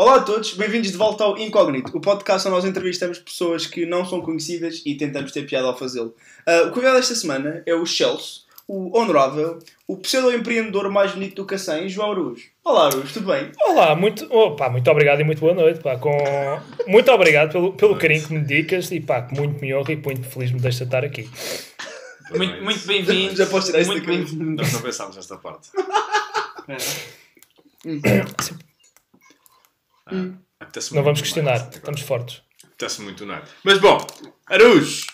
Olá a todos, bem-vindos de volta ao Incógnito, o podcast onde nós entrevistamos pessoas que não são conhecidas e tentamos ter piada ao fazê-lo. Uh, o convidado desta semana é o Chelsea, o honorável, o pseudo-empreendedor mais bonito do Cacém, João Aruz. Olá Aruz, tudo bem? Olá, muito, opa, muito obrigado e muito boa noite. Pá, com... Muito obrigado pelo, pelo carinho que me dedicas e pá, que muito me honra e muito feliz me deixa estar aqui. Muito, muito bem-vindo. Já posso tirar bem-vindo. Nós não pensámos nesta parte. Ah, apetece Não vamos questionar, mais estamos fortes. Apetece muito nada. Mas bom, Aruz,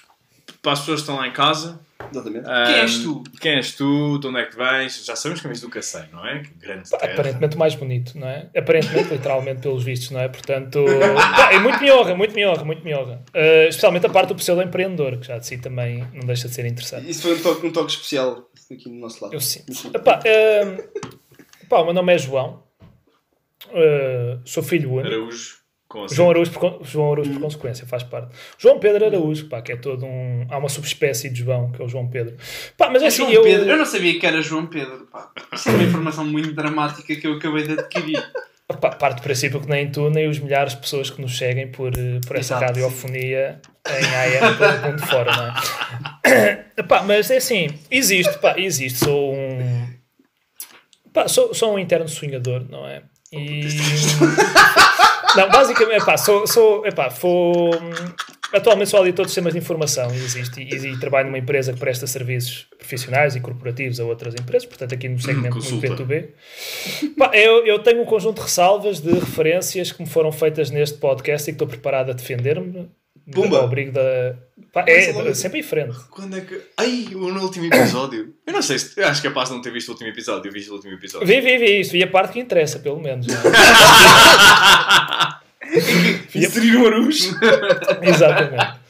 para as pessoas que estão lá em casa. Exatamente. Quem ahm, és tu? Quem és tu? De onde é que vens? Já sabemos que vens do Cacém, não é? Que grande terra. aparentemente o mais bonito, não é? Aparentemente, literalmente, pelos vistos, não é? Portanto, pá, é muito me honra, muito me honra, muito me honra. Uh, especialmente a parte do pseudo-empreendedor, que já de si também não deixa de ser interessante. Isso foi um toque, um toque especial aqui no nosso lado. Eu sinto. Epá, uh, pá, o meu nome é João, Uh, sou filho único. Araújo. João Araújo, por, João Araújo por consequência, faz parte. João Pedro Araújo, pá, que é todo um. Há uma subespécie de João, que é o João Pedro. Pá, mas É assim, João eu. Pedro. Eu não sabia que era João Pedro. Pá. Isso é uma informação muito dramática que eu acabei de adquirir. Pá, parte do princípio que nem tu, nem os milhares de pessoas que nos seguem por, eh, por essa Exato, radiofonia em AM pelo mundo fora, não é? Pá, mas é assim, existe, pá, existe. Sou um. Pá, sou, sou um interno sonhador, não é? E. Não, basicamente, epá, sou, sou, epá, vou, atualmente sou auditor de sistemas de informação e, existe, e, e trabalho numa empresa que presta serviços profissionais e corporativos a outras empresas, portanto aqui no segmento consulta. B2B. Pá, eu, eu tenho um conjunto de ressalvas de referências que me foram feitas neste podcast e que estou preparado a defender-me. Pumba! Ao abrigo da... Pá, logo. é, sempre em frente. Quando é que. Ai, o no último episódio. Eu não sei se. Eu acho que é capaz de não ter visto o último episódio. Eu vi o último episódio. Vi, vi, vi isso. Vi a parte que interessa, pelo menos. é? Inserir o Aruz? Exatamente.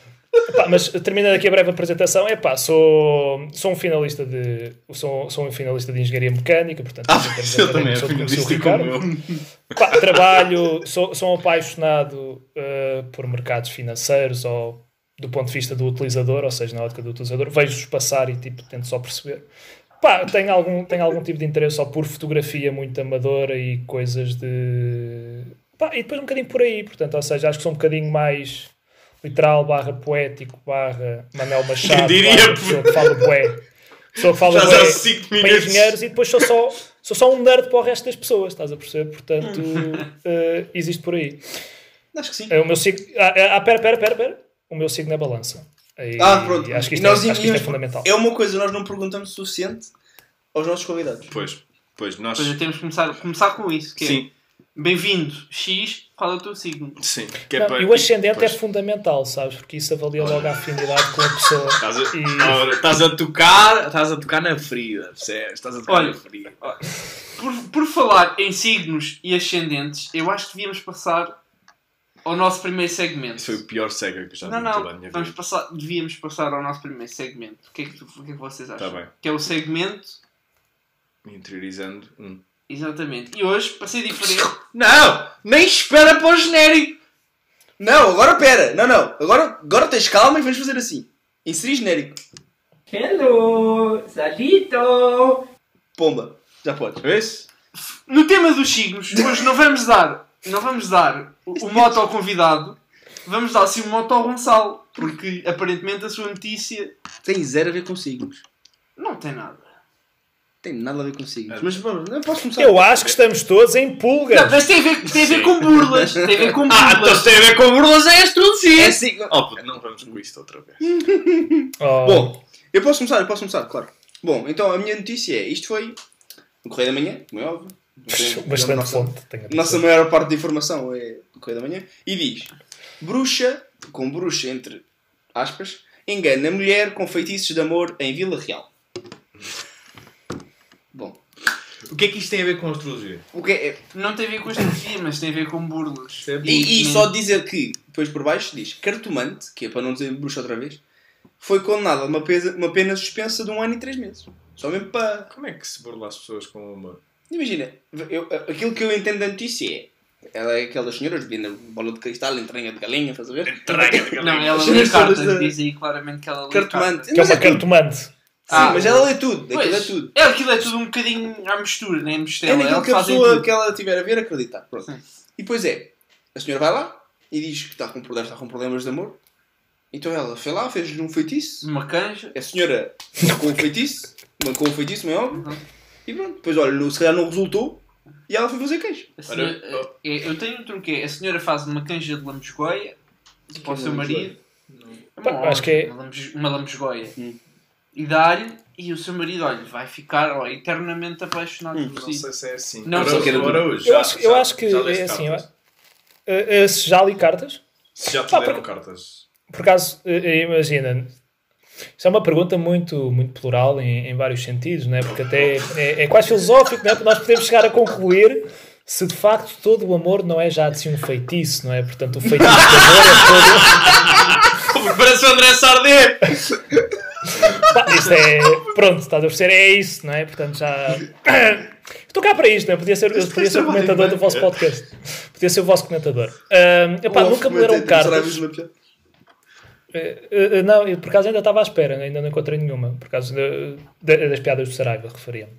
Epá, mas terminando aqui a breve apresentação, epá, sou, sou um finalista de sou, sou um finalista de engenharia mecânica, portanto Ah, eu também. sou, Eu sou o vi Ricardo. Pá, trabalho, sou, sou um apaixonado eh, por mercados financeiros ou do ponto de vista do utilizador, ou seja, na ótica do utilizador, vejo-os passar e tipo, tento só perceber. Pá, tenho algum, tenho algum tipo de interesse só por fotografia muito amadora e coisas de. Pá, e depois um bocadinho por aí, portanto, ou seja, acho que sou um bocadinho mais literal, barra poético, barra Manel Machado, Quem diria, barra pessoa que fala bué. Pessoa que fala bué há 5 para engenheiros e depois sou só, sou só um nerd para o resto das pessoas, estás a perceber? Portanto, eh, existe por aí. Acho que sim. É, o meu signo. Ah, ah, pera, pera, pera, pera. O meu signo é balança. E Ah, pronto. Acho que isto, é, nós acho que isto é fundamental. É uma coisa nós não perguntamos o suficiente aos nossos convidados. Pois, pois, nós. Pois é, temos que começar, começar com isso. Que é, Sim, Bem-vindo, X, qual é o teu signo? sim. Que é Não, para- e o ascendente pois. é fundamental, sabes? Porque isso avalia logo a afinidade com a pessoa. Estás a, E- Ora, estás a tocar, estás a tocar na ferida, percebes? Estás a tocar Olha, na ferida. Por, por falar em signos e ascendentes, eu acho que devíamos passar ao nosso primeiro segmento. Isso foi o pior cega que eu já Não, vi em toda a não, minha vamos vida. passar, devíamos passar ao nosso primeiro segmento. O que é que, tu- o que, é que vocês acham? Tá bem. Que é o segmento, Interiorizando. um. Exatamente. E hoje, para ser diferente, Não! Nem espera para o genérico! Não, agora pera. Não, não. Agora, agora tens calma e vamos fazer assim. Inserir genérico. Hello, Salito. Pomba. Já podes. Vês? no tema dos signos, hoje não vamos dar, não vamos dar o, o moto ao convidado, vamos dar sim o moto ao Gonçalo, porque aparentemente a sua notícia Tem zero a ver com signos. não tem nada. Tem nada a ver com É. signos. Mas vamos, não posso começar. Eu acho que estamos todos em pulgas. Não, mas tem a ver, tem a ver com burlas, tem a ver com Ah, então burlas. se tem a ver com burlas é astrologia! É signo. Oh, puto, não vamos com isto outra vez. Oh, Bom, eu posso começar, eu posso começar, claro. Bom, então a minha notícia é: isto foi no Correio da Manhã, como é óbvio. bastante nossa, fonte. Tenho a nossa maior parte de informação é do Correio da Manhã. E diz: Bruxa, com bruxa entre aspas, engana mulher com feitiços de amor em Vila Real. O que é que isto tem a ver com astrologia? o que é. Não tem a ver com astrologia, mas tem a ver com burlas. E, e só dizer que, depois por baixo, diz: cartomante, que é para não dizer bruxa outra vez, foi condenado a uma pena, uma pena suspensa de um ano e três meses. Só mesmo para. Como é que se burla as pessoas com o amor? Imagina, eu- aquilo que eu entendo da notícia é. Ela é aquelas senhoras vendem bola de cristal, entranha de galinha, estás a ver? Não, ela As lê pessoas cartas, diz aí claramente que ela lê Cartomante. cartas. Que é Mas uma é cartomante. Sim, Ah, mas ela lê tudo, aquilo é Pois, tudo. é, aquilo é tudo um bocadinho à mistura, nem É mistela. naquilo ela que a pessoa tudo. que ela tiver a ver acreditar. Pronto. Sim. E depois é, a senhora vai lá e diz que está com, estar com problemas de amor. Então ela foi lá, fez-lhe um feitiço. Uma canja. A senhora com o feitiço, com o feitiço, não é óbvio. Uhum. E pronto, depois olha, se calhar não resultou e ela foi fazer queijo. A senhora- Olha, é, eu tenho um truque. é, A senhora faz uma canja de lambesgoia para o é seu marido. É Pá, uma acho que é- uma lambesgoia. Hum. E dá-lhe, e o seu marido, olha, vai ficar ó, eternamente apaixonado Hum, por Não si. sei se é assim. Não, que era ora do- hoje, Eu já- acho, eu já- acho que já é assim. eu- eh, eh, se já li cartas, Se já te deram porque- cartas. por acaso, eh, imagina, isso é uma pergunta muito, muito plural em, em vários sentidos, não é? porque até é, é quase filosófico, não é? porque nós podemos chegar a concluir se de facto todo o amor não é já de si um feitiço, não é? Portanto, o feitiço do amor é todo. Parece o André Sardé! Pá, isto é. Pronto, estás a perceber? É isso, não é? Portanto, já. Estou cá para isto, não é? Podia ser, eu podia ser o comentador do vosso podcast. Podia ser o vosso comentador. Ahm, epá, nunca me leram cartas. Eh, eh, não, eu por acaso ainda estava à espera, ainda não encontrei nenhuma. Por causa de- de- das piadas do Saraiva, referia-me.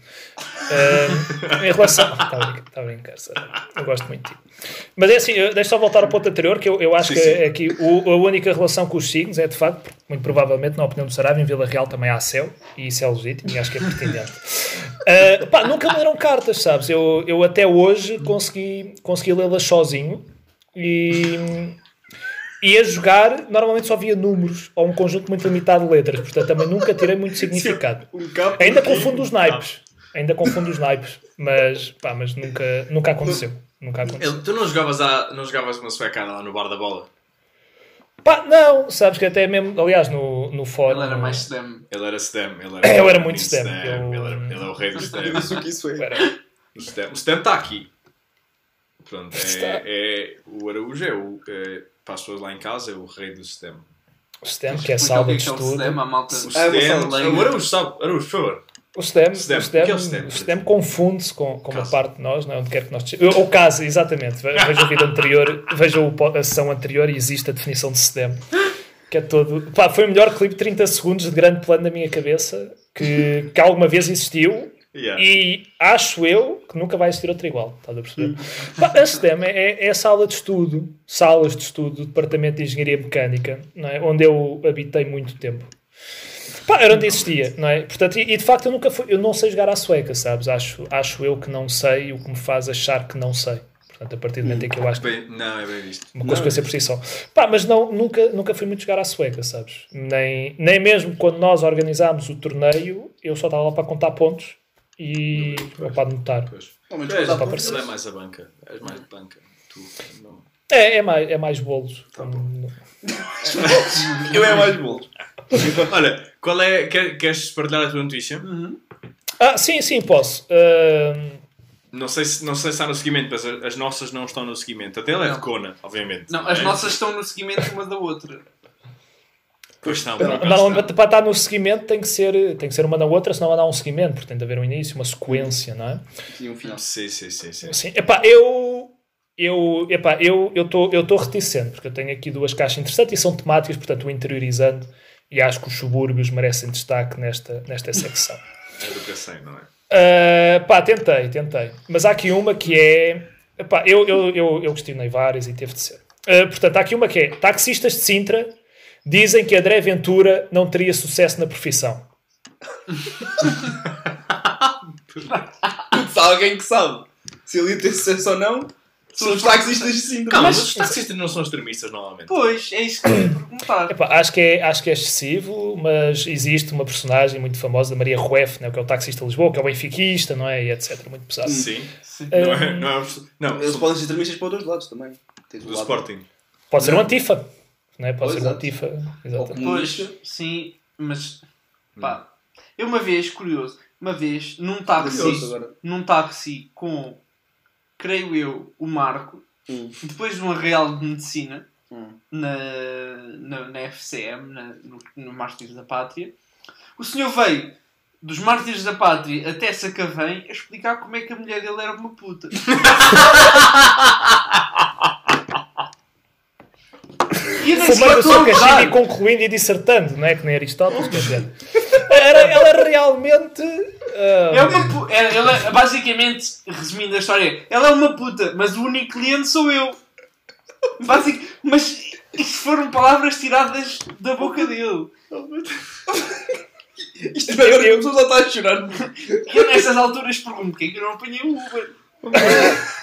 Eh, em relação. Está a está a brincar, Saraiva. Eu gosto muito de ti. Mas é assim, deixa só voltar ao ponto anterior, que eu, eu acho Sim, que aqui o- a única relação com os signos é de facto, muito provavelmente, na opinião do Saraiva, em Vila Real também há céu, e isso é legítimo e acho que é pertinente. Eh, pá, nunca me deram cartas, sabes? Eu, eu até hoje consegui, consegui lê-las sozinho e. E a jogar, normalmente só via números ou um conjunto muito limitado de letras, portanto também nunca tirei muito significado. Um capo Ainda confundo os naipes, ainda confundo os naipes, mas, pá, mas nunca, nunca aconteceu. Nunca aconteceu. Ele- Tu não jogavas, a, não jogavas uma suecada lá no bar da bola? Pá, não, sabes que até mesmo, aliás, no, no fórum. Ele era mais stem. Ele era STEM. Ele era, Eu era muito STEM, eu- Ele, era, ele é o rei do STEM. Eu disse o que isso é. Era- O STEM, STEM está aqui. Pronto, é, é, o Araújo é o, é, para as pessoas lá em casa, é o rei do STEM. O STEM, que é o é de que é o estudo. STEM, a malta. O STEM, o Araújo sabe. Araújo, por favor. O STEM, STEM. o STEM, O que é o STEM? o STEM confunde-se com, com uma parte de nós, não é? onde quer que nós. Ou casa, exatamente. Ve- Veja o vídeo anterior, veja o a sessão anterior e existe a definição de STEM. Que é todo. Pá, foi o melhor clipe de 30 segundos de grande plano na minha cabeça que, que alguma vez existiu Yeah. e acho eu que nunca vai existir outra igual. Estás a perceber? Pá, a STEM é, é a sala de estudo, salas de estudo do Departamento de Engenharia Mecânica, não é? onde eu habitei muito tempo. Pá, era onde existia, não é? Portanto, e, e de facto eu nunca fui, eu não sei jogar à sueca, sabes? Acho, acho eu que não sei o que me faz achar que não sei. Portanto, a partir do momento em que eu acho que Bem, não, é bem visto. uma consequência por si só. Pá, mas não, nunca, nunca fui muito jogar à sueca, sabes? Nem, nem mesmo quando nós organizámos o torneio, eu só estava lá para contar pontos e ou para anotar. Pois. Ao menos és, ele é mais a banca. És mais de banca. Tu, não. É, é mais, é mais bolos. Eu é mais bolo. Olha, qual é. Quer, queres partilhar a tua notícia? Ah, sim, sim, posso. Ahm, Não sei, se, não sei se está no seguimento, mas as nossas não estão no seguimento. Até ela é Não. de Kona, obviamente. Não, as é? nossas estão no seguimento uma da outra. Pois acaso normalmente estão. para estar no seguimento tem que ser, tem que ser uma na outra, senão vai dar um seguimento, porque tem de haver um início, uma sequência, não é? E um final. Sim, sim, sim. sim. Sim, epá, eu eu epá, eu eu estou eu estou reticente porque eu tenho aqui duas caixas interessantes e são temáticas, portanto, o interiorizando e acho que os subúrbios merecem destaque nesta nesta secção. É do que eu sei, não é? Uh, pá, tentei, tentei. Mas há aqui uma que é. Epá, eu, eu, eu, eu questionei várias e teve de ser. Uh, portanto, há aqui uma que é: taxistas de Sintra dizem que André Ventura não teria sucesso na profissão. Se há alguém que sabe se ele ia ter sucesso ou não, são os taxistas de. Calma, Mas- os taxistas não são extremistas normalmente. Pois, é isso que eu ia perguntar. Epá, acho, que é, acho que é excessivo, mas existe uma personagem muito famosa da Maria Rueff, né, que é o taxista de Lisboa, que é o benfiquista, não é? E etc. Muito pesado. Sim. Sim. Não é, não é, não, Eles são podem ser extremistas para os dois lados também. Tens o do lado- Sporting. Pode ser um antifa. Não é? Pode Pois, ser um. Ou Exatamente. Pois, sim, mas pá, eu uma vez, curioso, uma vez num táxi, num táxi com, creio eu, o Marco, Hum. depois de uma real de medicina Hum. na, na, na FCM, na- no, no Mártires da Pátria, o senhor veio dos Mártires da Pátria até Sacavém a explicar como é que a mulher dele era uma puta. E eu nem sequer Fumando seu cachimbo e concluindo e dissertando, não é? Que nem Aristóteles, quer dizer. era, ela realmente. ah, É uma pu- é- ela, basicamente, resumindo a história, ela é uma puta, mas o único cliente sou eu. Basic, mas isto foram palavras tiradas da boca dele. Isto agora Eu- já está a chorar. E eu nessas alturas pergunto porque é que eu não apanhei o Uber.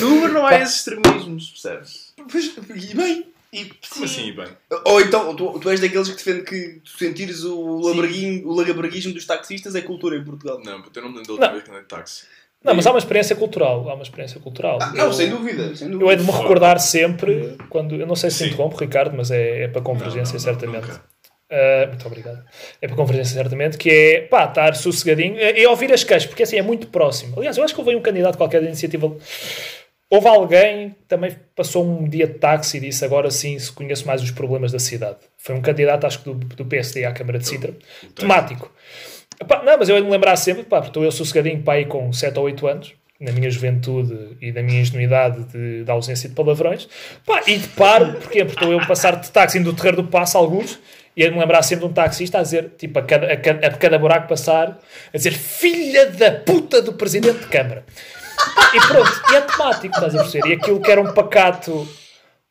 No Uber não há esses extremismos, percebes? Pois, e bem. E, Como assim, bem? Ou então, tu, tu és daqueles que defende que tu sentires o, labraguinho, o lagabraguismo dos taxistas é cultura em Portugal. Não, puto, eu não me lembro da última Não. vez que andei de táxi. Não, mas há uma experiência cultural. Há uma experiência cultural. Ah, não, Eu- sem dúvida. Sem dúvida. Eu hei de me recordar sempre, quando. Eu não sei se Sim. interrompo, Ricardo, mas é, é para convergência, Não, não, certamente. nunca. Ah, muito obrigado. É para convergência, certamente, que é pá, estar sossegadinho e e ouvir as queixas, porque assim é muito próximo. Aliás, eu acho que houve um candidato qualquer da iniciativa. Houve alguém que também passou um dia de táxi e disse agora sim se conheço mais os problemas da cidade. Foi um candidato, acho que do, do PSD à Câmara de Sintra, temático. Epá, não, mas eu de me lembrar sempre, pá, porque estou eu sossegadinho aí com 7 ou 8 anos, na minha juventude e na minha ingenuidade de, da ausência de palavrões, pá, e deparo, porquê? Porque estou eu a passar de táxi indo do terreiro do passo, alguns, e hei de me lembrar sempre de um taxista a dizer, tipo, a cada, a cada, a cada buraco passar, a dizer, filha da puta do presidente de Câmara. E pronto, e é temático, estás a perceber? E aquilo que era um pacato,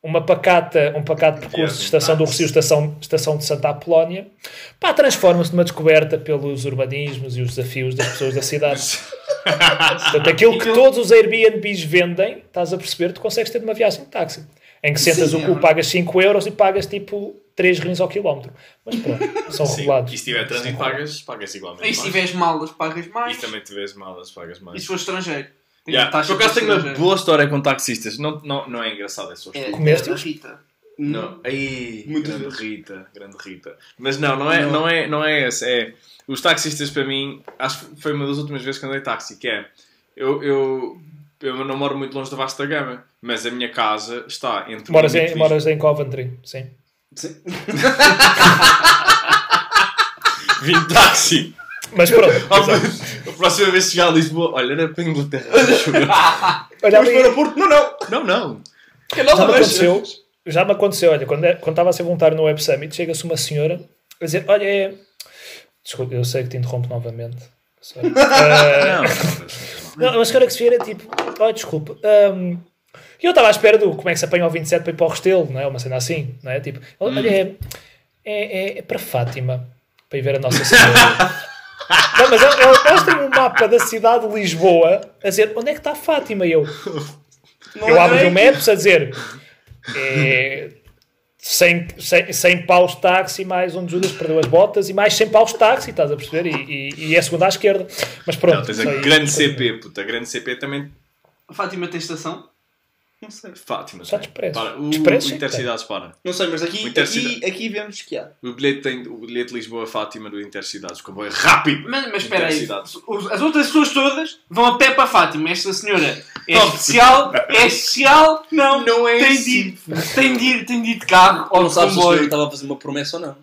uma pacata, um pacato percurso de estação do Rocio, estação, estação de Santa Apolónia, pá, transforma-se numa descoberta pelos urbanismos e os desafios das pessoas da cidade. Portanto, aquilo que todos os Airbnbs vendem, estás a perceber, tu consegues ter numa viagem de táxi. Em que sentas Sim, o é cu, pagas 5 euros e pagas tipo 3 rins ao quilómetro. Mas pronto, são Sim, regulados. e se tiver trânsito, pagas, pagas igualmente. E se tiveres malas, pagas mais. E também tiveres malas, pagas E mais. se for estrangeiro? Yeah. Por acaso tenho uma boa história com taxistas. Não, não, não é engraçado, é só É, os? Rita. Não. Aí, Muitas grande vezes. Rita, grande Rita. Mas não, não é, Não. não. é, não é esse. É, os taxistas para mim, acho que foi uma das últimas vezes que andei de táxi, que é, eu, eu, eu não moro muito longe da Vasta Gama, mas a minha casa está entre... Moras em, moras em Coventry, sim. Sim. Vim de táxi. Mas pronto, a próxima vez que chegar a Lisboa, olha, era para a Inglaterra. olha Vamos para o ali, aeroporto? Não, não. não, não. Que não, já me aconteceu, já me aconteceu, olha, quando, é- quando estava a ser voluntário no Web Summit, chega-se uma senhora a dizer, olha, é... Desculpa, eu sei que te interrompo novamente. Sorry. Ah, Não, Não, mas cara que se vira é tipo, olha, desculpa. hum, E eu estava à espera do como é que se apanha o 27 para ir para o Restelo, não é? Uma cena assim, não é? Tipo, olha, é, é, é, é para Fátima, para ir ver a Nossa Senhora. Não, mas ela- ela- elas têm um mapa da cidade de Lisboa a dizer onde é que está Fátima. E eu, Não eu é abro bem. o Maps a dizer é, 100, 100, 100 paus táxi, mais onde Judas perdeu as botas e mais 100 paus táxi, estás a perceber? E, e, e é a segunda à esquerda. Mas pronto. Não, tens a grande CP, puta. A grande CP também... A Fátima tem estação? Não sei. Fátima. Só tem. Expresso. Para, o, Expresso, o Intercidades para. Não sei, mas aqui, aqui, aqui vemos que há. O bilhete, tem, o bilhete de Lisboa-Fátima do Intercidades. O comboio é rápido. Mas, mas espera aí, as outras pessoas todas vão a pé para Fátima. Esta senhora é especial, é especial, não, Não é tem, assim. de ir, tem, de ir, tem de ir de carro ou Não sabes se comboio. estava a fazer uma promessa ou não.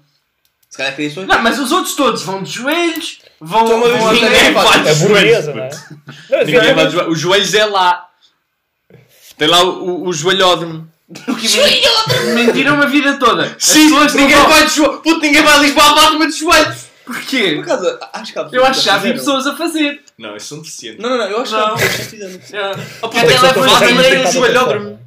Se calhar queria isso. Não, mas os outros todos vão de joelhos, vão, Então, mas vão a pé. é? Ninguém vai de joelhos. Os joelhos é lá. Tem lá o, o, o joelhódromo. Mentiram a vida toda. Sim, ninguém vão- vai de joelhos. Puto, ninguém vai a Lisboa a Fátima de joelhos. Porquê? Por acaso, acho que há Eu acho que já vi pessoas a fazer. Não, esses são deficientes. Não, não, não, eu acho que Não. há pessoas que fizeram. É. Até que a bandeiras, deitada joelho- para joelhódromo.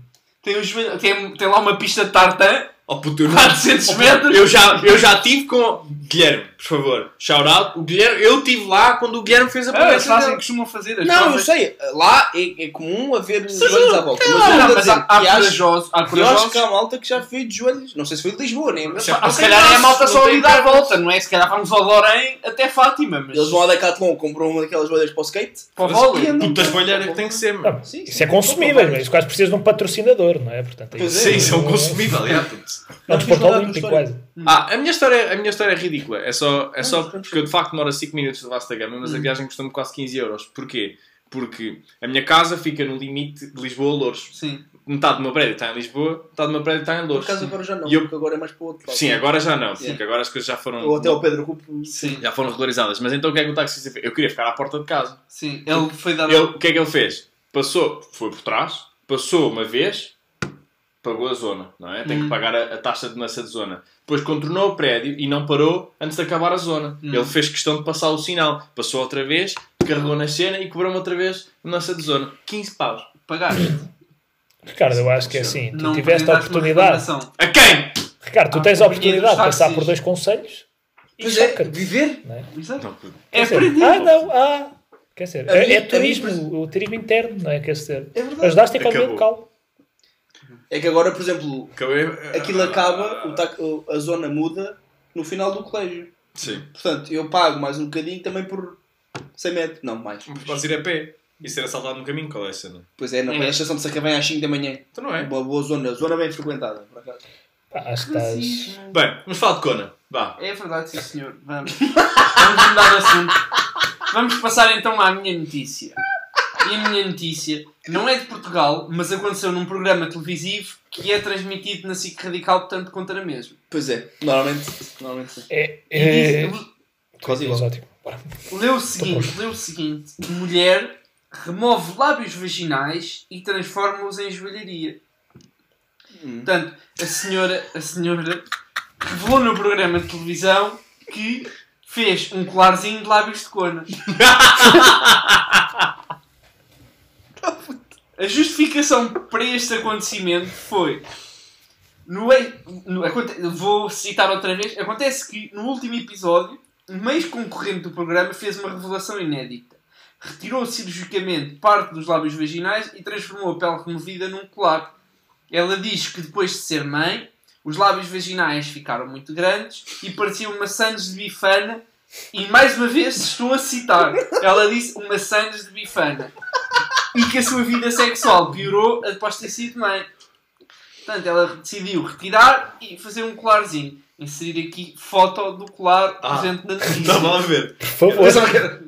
tem, os joelhos- tem, tem lá uma pista de tartan, Oh, puto, eu não... 400 Oh, puto, metros. Eu já, eu já tive com... Guilherme, por favor. Shout out. O Guilherme, eu estive lá quando o Guilherme fez a Ah, eles promessa fazem, dele. costumam fazer as Não, eu sei. Lá é, é comum haver Sim, joelhos à volta. Mas Não, eu não, ando a mas há, há que acho- corajosos. Há eu acho que há malta que já foi de joelhos. Não sei se foi de Lisboa, nem. Ah, se Ok, calhar é a malta só ali dar a volta, não é? Se calhar vamos ao Lorém até Fátima, mas Eles vão ao Decathlon, compram uma daquelas joelhas para o skate. para o e vôlei. Puta esbalheira que tem que ser, mano. Não, Sim, Isso é consumível, mas quase precisa de um patrocinador, não é? Portanto, Pois Sim, é. são consumíveis, é, puto. É um desporto olímpico quase. Ah, a minha história, a minha história é ridícula. É só, é só porque eu de facto demoro 5 minutos de Vasta Gama, mas a viagem custou-me quase 15 euros. Porquê? Porque a minha casa fica no limite de Lisboa a Louros. Sim. Metade do meu prédio está em Lisboa, metade do meu prédio está em Por Louros. acaso agora já não, E eu- porque agora é mais para o outro lado. Sim, agora já não, porque Yeah. agora as coisas já foram, Ou até ao Pedro Rupo. Sim. já foram regularizadas. Mas então o que é que o taxista fez? Eu queria ficar à porta de casa. Sim. Ele foi dar. Ele, o que é que ele fez? Passou, foi por trás, passou uma vez, pagou a zona, não é? Tem Hum. que pagar a, a taxa de mudança de zona. Depois contornou o prédio e não parou antes de acabar a zona. Hum. Ele fez questão de passar o sinal. Passou outra vez, carregou na cena e cobrou-me outra vez mudança de zona. 15 paus. Pagaste. Ricardo, eu acho que é assim. Tu Não tiveste a oportunidade. A quem? Ricardo, tu Ah, tens a oportunidade de passar por dois conselhos e Pois é, viver. não é? Não, É aprender. Ah, não, ah. Quer dizer, A é, é a mim, turismo, o turismo interno, não é? Quer dizer, É ajudaste a economia local. É que agora, por exemplo, Acabei... aquilo acaba, o a zona muda no final do colégio. Sim. Portanto, eu pago mais um bocadinho também por 100 metros. Não, mais. Podes ir a pé e ser assaltado no caminho. Qual é a cena? Pois é, na É. a estação de Sacavém às 5 da manhã. Então não é. Uma boa zona, zona bem frequentada, por acaso. Pá, acho que estás. Bem, vamos falar de Kona. Vá. É verdade, sim senhor. Vamos. Vamos mudar de assunto. Vamos passar então à minha notícia. E a minha notícia não é de Portugal, mas aconteceu num programa televisivo que é transmitido na SIC Radical, portanto conta na mesma. Pois é, normalmente, normalmente sim. É, é, diz- Quase igual. exótico. Leu o seguinte, leu o seguinte. Mulher remove lábios vaginais e transforma-os em joalharia. Hum. Portanto, a senhora, a senhora revelou no programa de televisão que fez um colarzinho de lábios de cona. A justificação para este acontecimento foi. No, no- vou citar outra vez. Acontece que no último episódio, um ex-concorrente do programa fez uma revelação inédita. Retirou cirurgicamente parte dos lábios vaginais e transformou a pele removida num colar. Ela diz que depois de ser mãe, os lábios vaginais ficaram muito grandes e pareciam maçãs de bifana. E mais uma vez estou a citar. Ela disse uma maçãs de bifana. E que a sua vida sexual piorou após ter sido mãe. Portanto, ela decidiu retirar e fazer um colarzinho. Inserir aqui foto do colar Ah. presente na notícia. Estava a ver. Por favor. Que era-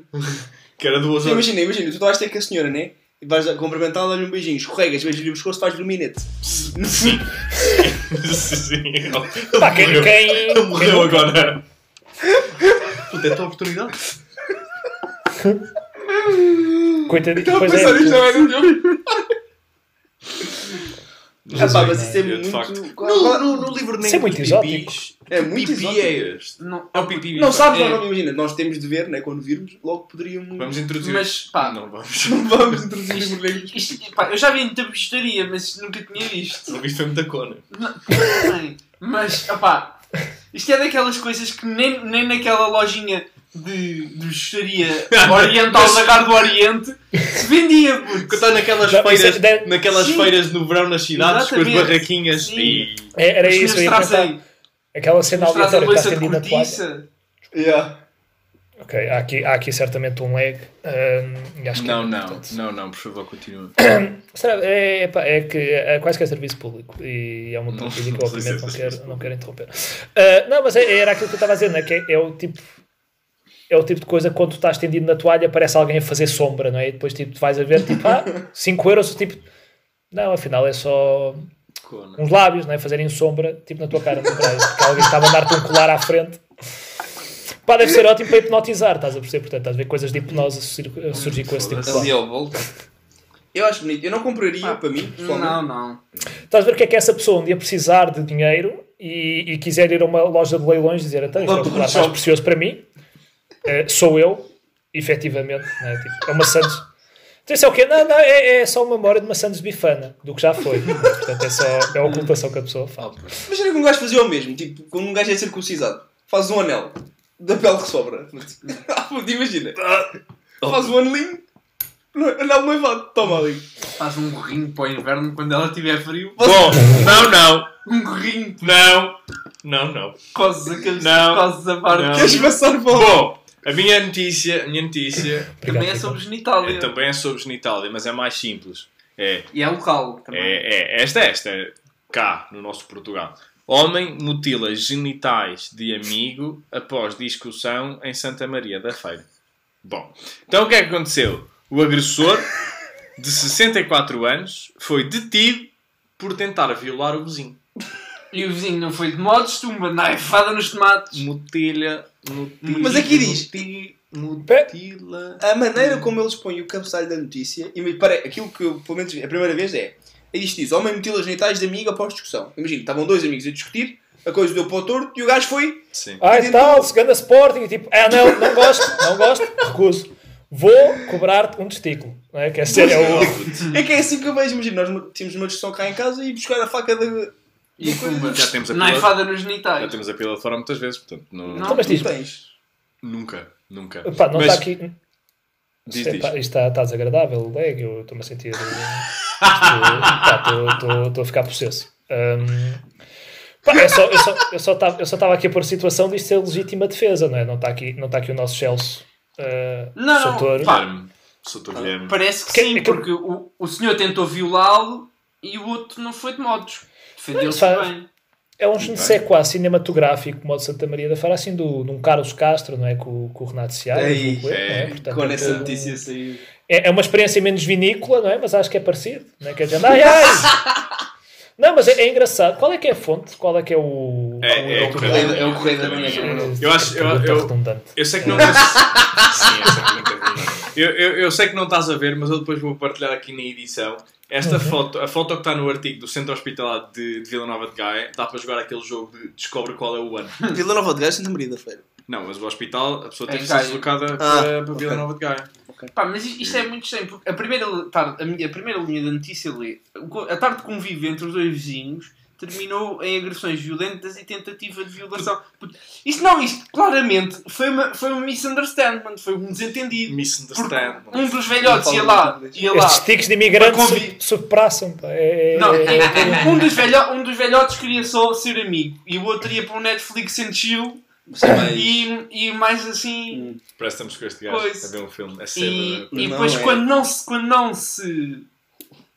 Que era duas horas. Imagina, imagina, tu estás a ter com a senhora, né? E vais cumprimentá-la, dar-lhe um beijinho, escorregas, beijas-lhe o pescoço, faz-lhe um minete. Sim. Sim. Ele Pá, quem. morreu. quem, Ele morreu agora. Puta, é a tua oportunidade. Coitadinho. Estava a Pois pensar é, nisto também, não deu? Ah pá, mas não, isso é de muito... No, no, no livro nem é muito exótico. É muito pipi exótico. é este. Não, É o pipi. Não sabes, É. não, não, imagina, nós temos de ver, né? Quando virmos, logo poderíamos... Vamos introduzir. Mas, pá, Não vamos. Não vamos introduzir Isto-. Isto, pá, eu já vi muita bistaria, mas nunca tinha visto. Não viste foi muita cona. Mas, opá, isto é daquelas coisas que nem, nem naquela lojinha de, de bistaria oriental da Gar do Oriente se vendia, Porque está naquelas Já, isso feiras, é- naquelas Sim. feiras no verão nas cidades com as barraquinhas Sim. e. É, era isso, eu trazem, Aquela cena aleatória que está estendida na toalha. Yeah. Ok, há aqui, há aqui certamente um lag. e acho que Não, é não, não, não, por favor, continua. Será- É, pá, é que é quase que é serviço público e é uma Não, partilha que não eu obviamente é não quero, não quero interromper. Ah, não, mas é- era aquilo que eu estava a dizer, né? que é, é o tipo é o tipo de coisa que quando tu estás estendido na toalha parece alguém a fazer sombra, não é? E depois tipo, tu vais a ver tipo, ah, 5 euros, tipo, não, afinal é só Cona. uns lábios, não é? Fazerem sombra tipo na tua cara, braço, porque alguém estava a dar-te um colar à frente. Pá, deve ser ótimo para hipnotizar, estás a perceber? Portanto, estás a ver coisas de hipnose a surgir, com esse tipo de Ali colar. ao volta. Eu acho bonito. Eu não compraria Ah, para mim, pessoalmente. Não, não. Estás a ver o que é que essa pessoa um dia precisar de dinheiro e, e quiser ir a uma loja de leilões e dizer então isto é de colar mais precioso para mim, eh, sou eu, efetivamente, não é? Tipo, é uma Santos. Então isso é o quê? Não, não, é, é só uma memória de uma Santos bifana, do que já foi. Portanto, é só é a ocultação que a pessoa faz. Imagina que um gajo fazia o mesmo, tipo, quando um gajo é circuncisado, faz um anel da pele que sobra. Imagina, faz um anelinho, anel noivado, toma ali. Faz um gorrinho para o inverno quando ela tiver frio. Bom, não, não, Um gorrinho, não, não, não. cozes aqueles Não. cozes a. Não. Queres passar para o... Bom, a minha notícia, a minha notícia Também é sobre genitália. é, também é sobre genitália, mas é mais simples. É, E é local também. é, é esta, esta, é cá, no nosso Portugal. Homem mutila genitais de amigo após discussão em Santa Maria da Feira. Bom, então o que é que aconteceu? O agressor, de 64 anos, foi detido por tentar violar o vizinho. E o vizinho não foi de modos, tumba, naifada nos tomates. Mutilha, mutila. Mas aqui diz- muti- Mutila. A maneira como eles põem o cabeçalho da notícia, e me pare... aquilo que eu, pelo menos a primeira vez é Isto diz: homem mutila genitais de amigo após discussão. Imagina, estavam dois amigos a discutir, a coisa deu para o torto e o gajo foi. Sim. Ah, e tal, segunda Sporting, tipo, ah, não, não gosto, não gosto, recuso. Vou cobrar-te um testículo. Não é? Que é sério, é o... É que é assim que eu vejo. Imagina, nós tínhamos uma discussão cá em casa e buscar a faca da. E fuma. Já temos a Naifada nos Já genitais. temos a pila de fora muitas vezes, portanto, não... Não. Então, mas diz, tens. nunca, nunca. pá, não Mas- está aqui... Diz, Epá, diz. isto está, está desagradável, o leg, eu estou-me a sentir... Estou estou- estou a ficar possesso. Hum, pá, eu só eu só- eu só estava eu só estava aqui a pôr a situação disto ser legítima defesa, não é? Não está aqui, não está aqui o nosso Chelsea. Uh, Não, Soutor. Guilherme. Parece que Que- sim, que- porque o, o senhor tentou violá-lo e o outro não foi de modos. Defendeu-se bem. É um ne sais quoi cinematográfico, como o de Santa Maria da Feira, assim, do, de um Carlos Castro, não é? Com, com o Renato Seara. Julgo eu, não é? é, Portanto, Quando essa é- notícia saiu. É, é uma experiência menos vinícola, não é? Mas acho que é parecido. Não é? Quer dizer, ai, ai! Não, mas é, é engraçado. Qual é que é a fonte? Qual é que é o. É- o- é o- Correio da- É o Correio da Manhã. que mandou. Eu acho- eu- eu- redundante. Eu sei que não. Sim, é eu, eu, eu sei que não estás a ver, mas eu depois vou partilhar aqui na edição. Esta foto, a foto que está no artigo do Centro Hospitalar de, de Vila Nova de Gaia, dá para jogar aquele jogo de descobre qual é o ano. Vila Nova de Gaia, Santa Maria da Feira. Não, mas o hospital, a pessoa É tem que ser deslocada Ah, para, para Vila ok. Nova de Gaia. Pá, mas isto, é muito estranho, porque a primeira, tarde, a, minha, a primeira linha da notícia lê a tarde de convívio entre os dois vizinhos terminou em agressões violentas e tentativa de violação. Isto não, isto claramente foi uma, foi um misunderstanding, foi um desentendido. Porque Misunderstand. um dos velhotes ia lá, ia lá. Estes tiques de imigrantes Para convi- sub- subpraçam. pá. É, é- Não, é- um, dos velho, um dos velhotes queria só ser amigo e o outro ia para um Netflix and chill e, e mais assim. Parece que estamos com este gajo Pois. a ver um filme. É E, cena. e depois é. quando, não se, quando não se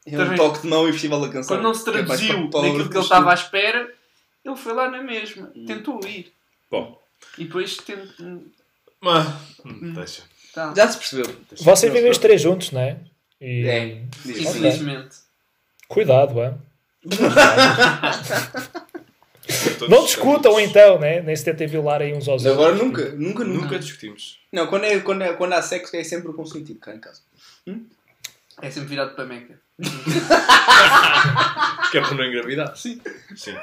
É um toque de mão e festival da canção. quando não se é traduziu para naquilo que ele estava à espera, ele foi lá na mesma, tentou ir. Bom, E depois tentou. mas. hum, Deixa. Tá. Já se percebeu. Vocês vivem os três juntos, não é? E... É. Infelizmente. Cuidado, é? Todos Não discutam então, né? nem se tentem violar aí uns aos outros. agora nunca, nunca, nunca. Nunca discutimos. Não, quando, é, quando, é, quando há sexo é sempre consentido cá em casa. É sempre virado para Meca. Que é para não engravidar. Sim. Sim.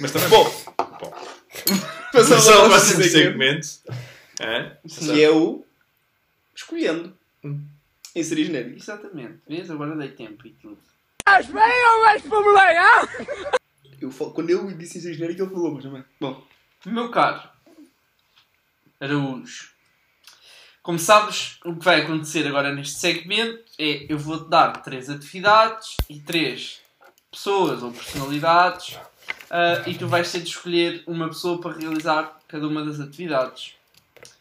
Mas também. Bom, Bom. passamos ao próximo segmento. É? que é o escolhendo. Inserir genérico. Exatamente. Vês? Agora dei tempo e tudo. Eu falo- quando eu disse inserir genérico, ele falou, mas também. Bom, Meu caro Araújo, como sabes, o que vai acontecer agora neste segmento é eu vou-te dar três atividades e três pessoas ou personalidades ah, e tu vais ter de escolher uma pessoa para realizar cada uma das atividades.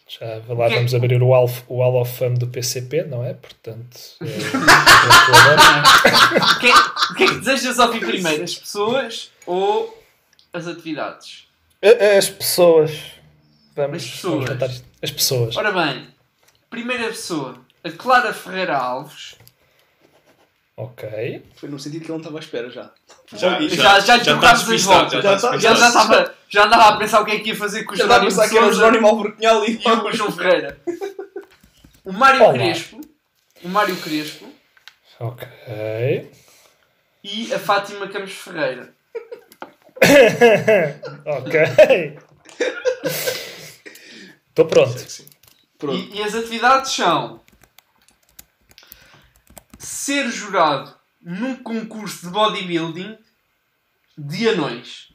Já lá Que- vamos abrir o, Alf, o Hall of Fame do PCP, não é? Portanto, é, é, O que, é, o que é que desejas ouvir primeiro? As pessoas ou as atividades? é, as pessoas. Vamos, As pessoas. vamos. As pessoas. Ora bem, primeira pessoa, a Clara Ferreira Alves. Ok. foi no sentido que ele não estava à espera já. Já, Já- já lhe está trocámos as despistado, voltas. Já, Já está está- Já, já, despistado. estava, já andava a pensar o que é que ia fazer com o Já estava a Jerónimo pensar que era o Sousa Jerónimo Alvercunhal e o João Ferreira. O Mário. Crespo. O Mário Crespo. Ok. E a Fátima Campos Ferreira. ok. Estou pronto. E, e as atividades são ser jurado num concurso de bodybuilding de anões.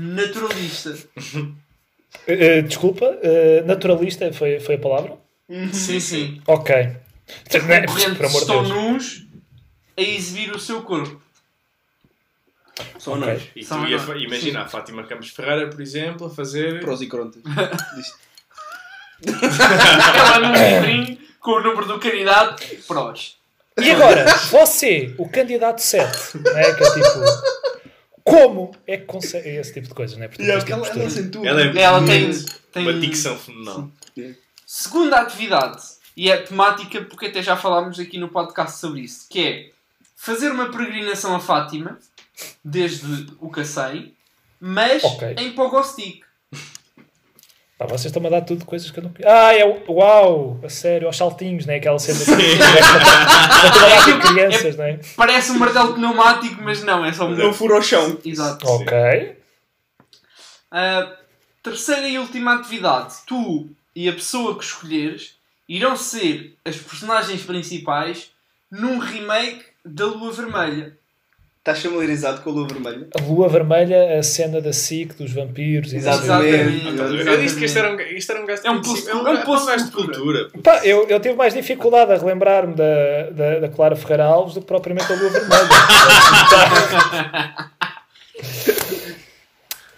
Naturalista. Eh, desculpa, eh, naturalista foi, foi a palavra? Sim, sim. Ok. É- Por amor estão Deus. nus a exibir o seu corpo. São Ok. anões. E São tu ia, imagina a Fátima Campos Ferreira, por exemplo, a fazer. Prós e contras. Ela num livrinho com o número do candidato. Prós. E agora, você, o candidato 7, não é? Que é tipo. Como é que consegue. Esse tipo de coisas, não é? Portanto, Yeah, ela, ela acentua. Ela é Ela tem, tem uma dicção fenomenal. segunda atividade. E é temática porque até já falámos aqui no podcast sobre isso. Que é fazer uma peregrinação a Fátima. Desde o Cacém. Mas Ok. em Pogostick. Pá, vocês estão-me a dar tudo coisas que eu não conheço. Ah, é. Uau! A sério, aos saltinhos, né? Aquela cena. Estão a crianças, né? Parece um martelo pneumático, mas não, é só um. Não fura o chão. Exato. Ok. A terceira e última atividade. Tu e a pessoa que escolheres irão ser as personagens principais num remake da Lua Vermelha. Estás familiarizado com a lua vermelha? A lua vermelha, a cena da SIC, dos vampiros e o quê. Exatamente. Eu disse que isto era um, isto era um gajo de É um poço- é é um poço é um de cultura. Pá, eu, eu tive mais dificuldade a relembrar-me da, da, da Clara Ferreira Alves do que propriamente da Lua Vermelha.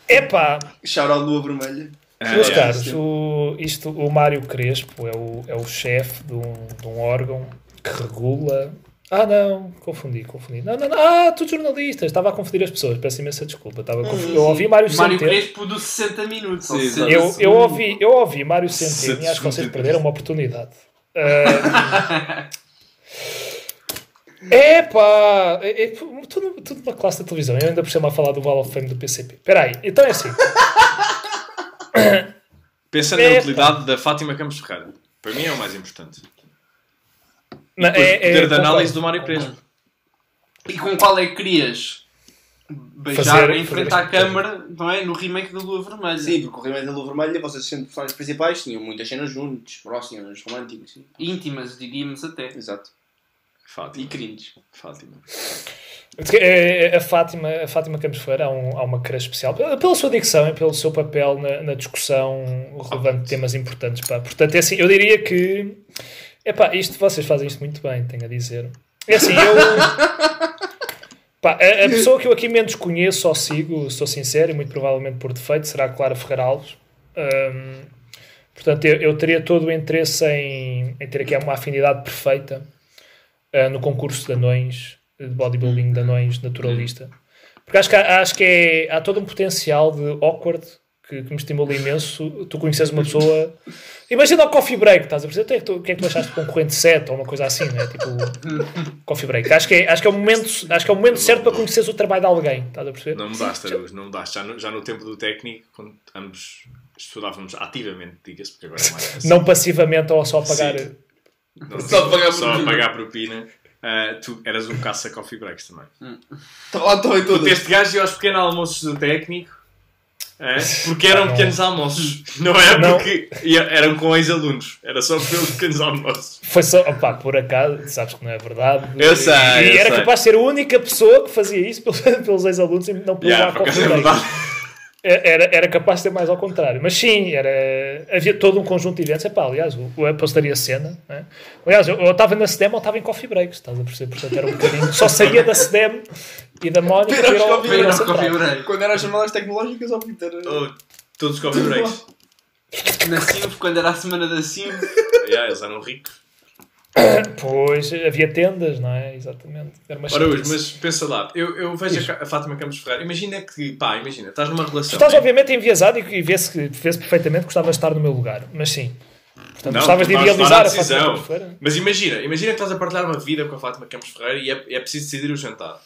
Epá, Shout out lua vermelha. Ah, meus é. caros, o, isto, o Mário Crespo é o, é o chefe de um, de um órgão que regula. Ah, não, confundi, confundi. Não, não, não. Ah, tu jornalista, estava a confundir as pessoas, peço imensa desculpa. Estava a confundir. Eu ouvi Mário Mário Centeno. Crespo do 60 minutos. Sim, 60 Eu, eu, ouvi, eu ouvi Mário Centeno e acho que vocês perderam uma oportunidade. Ah, Epá! É, é, tudo, tudo uma classe de televisão. Eu ainda por cima a falar do Wall of Fame do PCP. Espera aí, então é assim. Pensa na Epa. utilidade da Fátima Campos Ferreira. Para mim é o mais importante. Não, Depois, é- o poder é- de análise do Mário. Crespo. E com qual é que querias beijar Fazer- em frente fazer à câmara, não é? No remake da Lua Vermelha. Sim, porque o remake da lua vermelha, vocês sendo personagens principais, tinham muitas cenas juntos, próximas, românticas. Sim. Íntimas, diríamos até. Exato. E Fátima. cringe. Fátima. É, é, A Fátima, a Fátima Campos Ferreira há, um, há uma crush especial pela pela sua dicção e pelo seu papel na, na discussão relevante de temas importantes. Pá. Portanto, é assim, eu diria que. Epá, isto, vocês fazem isto muito bem, tenho a dizer. É assim, eu. Pá, a, a pessoa que eu aqui menos conheço ou sigo, sou sincero, e muito provavelmente por defeito, será a Clara Ferreira Alves. Hum, portanto, eu, eu teria todo o interesse em, em ter aqui uma afinidade perfeita ah, no concurso de anões, de bodybuilding de anões naturalista. Porque acho que, há, acho que é, há todo um potencial de awkward que, que me estimula imenso. Tu conheces uma pessoa. Imagina o coffee break, estás a perceber? Tu é que tu- O que é que tu achaste de concorrente 7 ou uma coisa assim, né? Tipo, coffee break. Acho que, é, acho, que é o momento, acho que é o momento certo para conheceres o trabalho de alguém, estás a perceber? Não mudaste, Araújo, não mudaste. Já no, já no tempo do técnico, quando ambos estudávamos ativamente, diga-se, porque agora é mais fácil. Não passivamente ou só pagar. Não, Só pagar só propina. pagar propina. Ah, tu eras um caça coffee breaks também. Tá lá, estou em todas. Este gajo ia aos pequenos almoços do técnico ah, porque eram Não. pequenos almoços. Não é Não. porque ia- eram com ex-alunos. Era só pelos pequenos almoços. Foi só, opá, por acaso, sabes que não é verdade. Eu sei, E eu era sei. capaz de ser a única pessoa que fazia isso pelos, pelos ex-alunos e não pelo Yeah, yeah, Era, era capaz de ser mais ao contrário. Mas sim, era, havia todo um conjunto de eventos. Epá, aliás, o, o apostaria cena. Né? Aliás, eu eu estava na SEDEM ou estava em coffee breaks, estás a perceber? Portanto, era um bocadinho. Só saía da SEDEM e da Mónica ir os ao coffee a break. Quando eram as jornadas tecnológicas, ao Peter. Oh, todos os coffee breaks. Na Silve, quando era a semana da Silve. yeah, eles eram ricos. Pois, havia tendas, não é? Exatamente. Era uma Ora, hoje, mas pensa lá, eu, eu vejo a, Fátima Campos Ferreira. Imagina que, pá, imagina, estás numa Tu relação. estás né? obviamente enviesado e, e vê-se vê-se perfeitamente que gostavas de estar no meu lugar. Mas sim. Portanto, Não, gostavas de idealizar a a Fátima. Campos Ferreira. Mas imagina, imagina que estás a partilhar uma vida com a Fátima Campos Ferreira e é, é preciso decidir o jantar.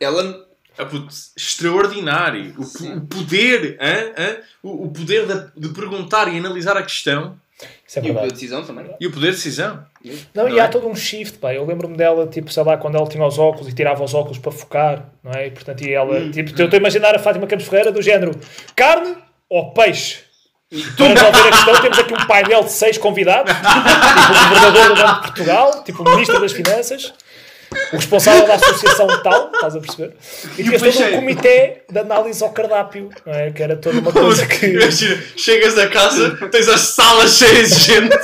Ela. Ah, puto, extraordinário. O, o poder, hã? Hã? O, o poder de, de perguntar e analisar a questão Isso é E o verdade. da decisão também. e o poder de decisão. Não, Não e é? há todo um shift, pá. Eu lembro-me dela, tipo, sei lá, quando ela tinha os óculos e tirava os óculos para focar, não é? E, portanto, e ela, tipo, eu estou a imaginar a Fátima Campos Ferreira do género carne ou peixe? Para resolver a questão, temos aqui um painel de seis convidados, tipo o governador do Banco de Portugal, tipo o ministro das Finanças, o responsável da associação tal, estás a perceber? E tinhas todo um comitê de análise ao cardápio, não é? Que era toda uma coisa que... Imagina, chegas a casa, tens as salas cheias de gente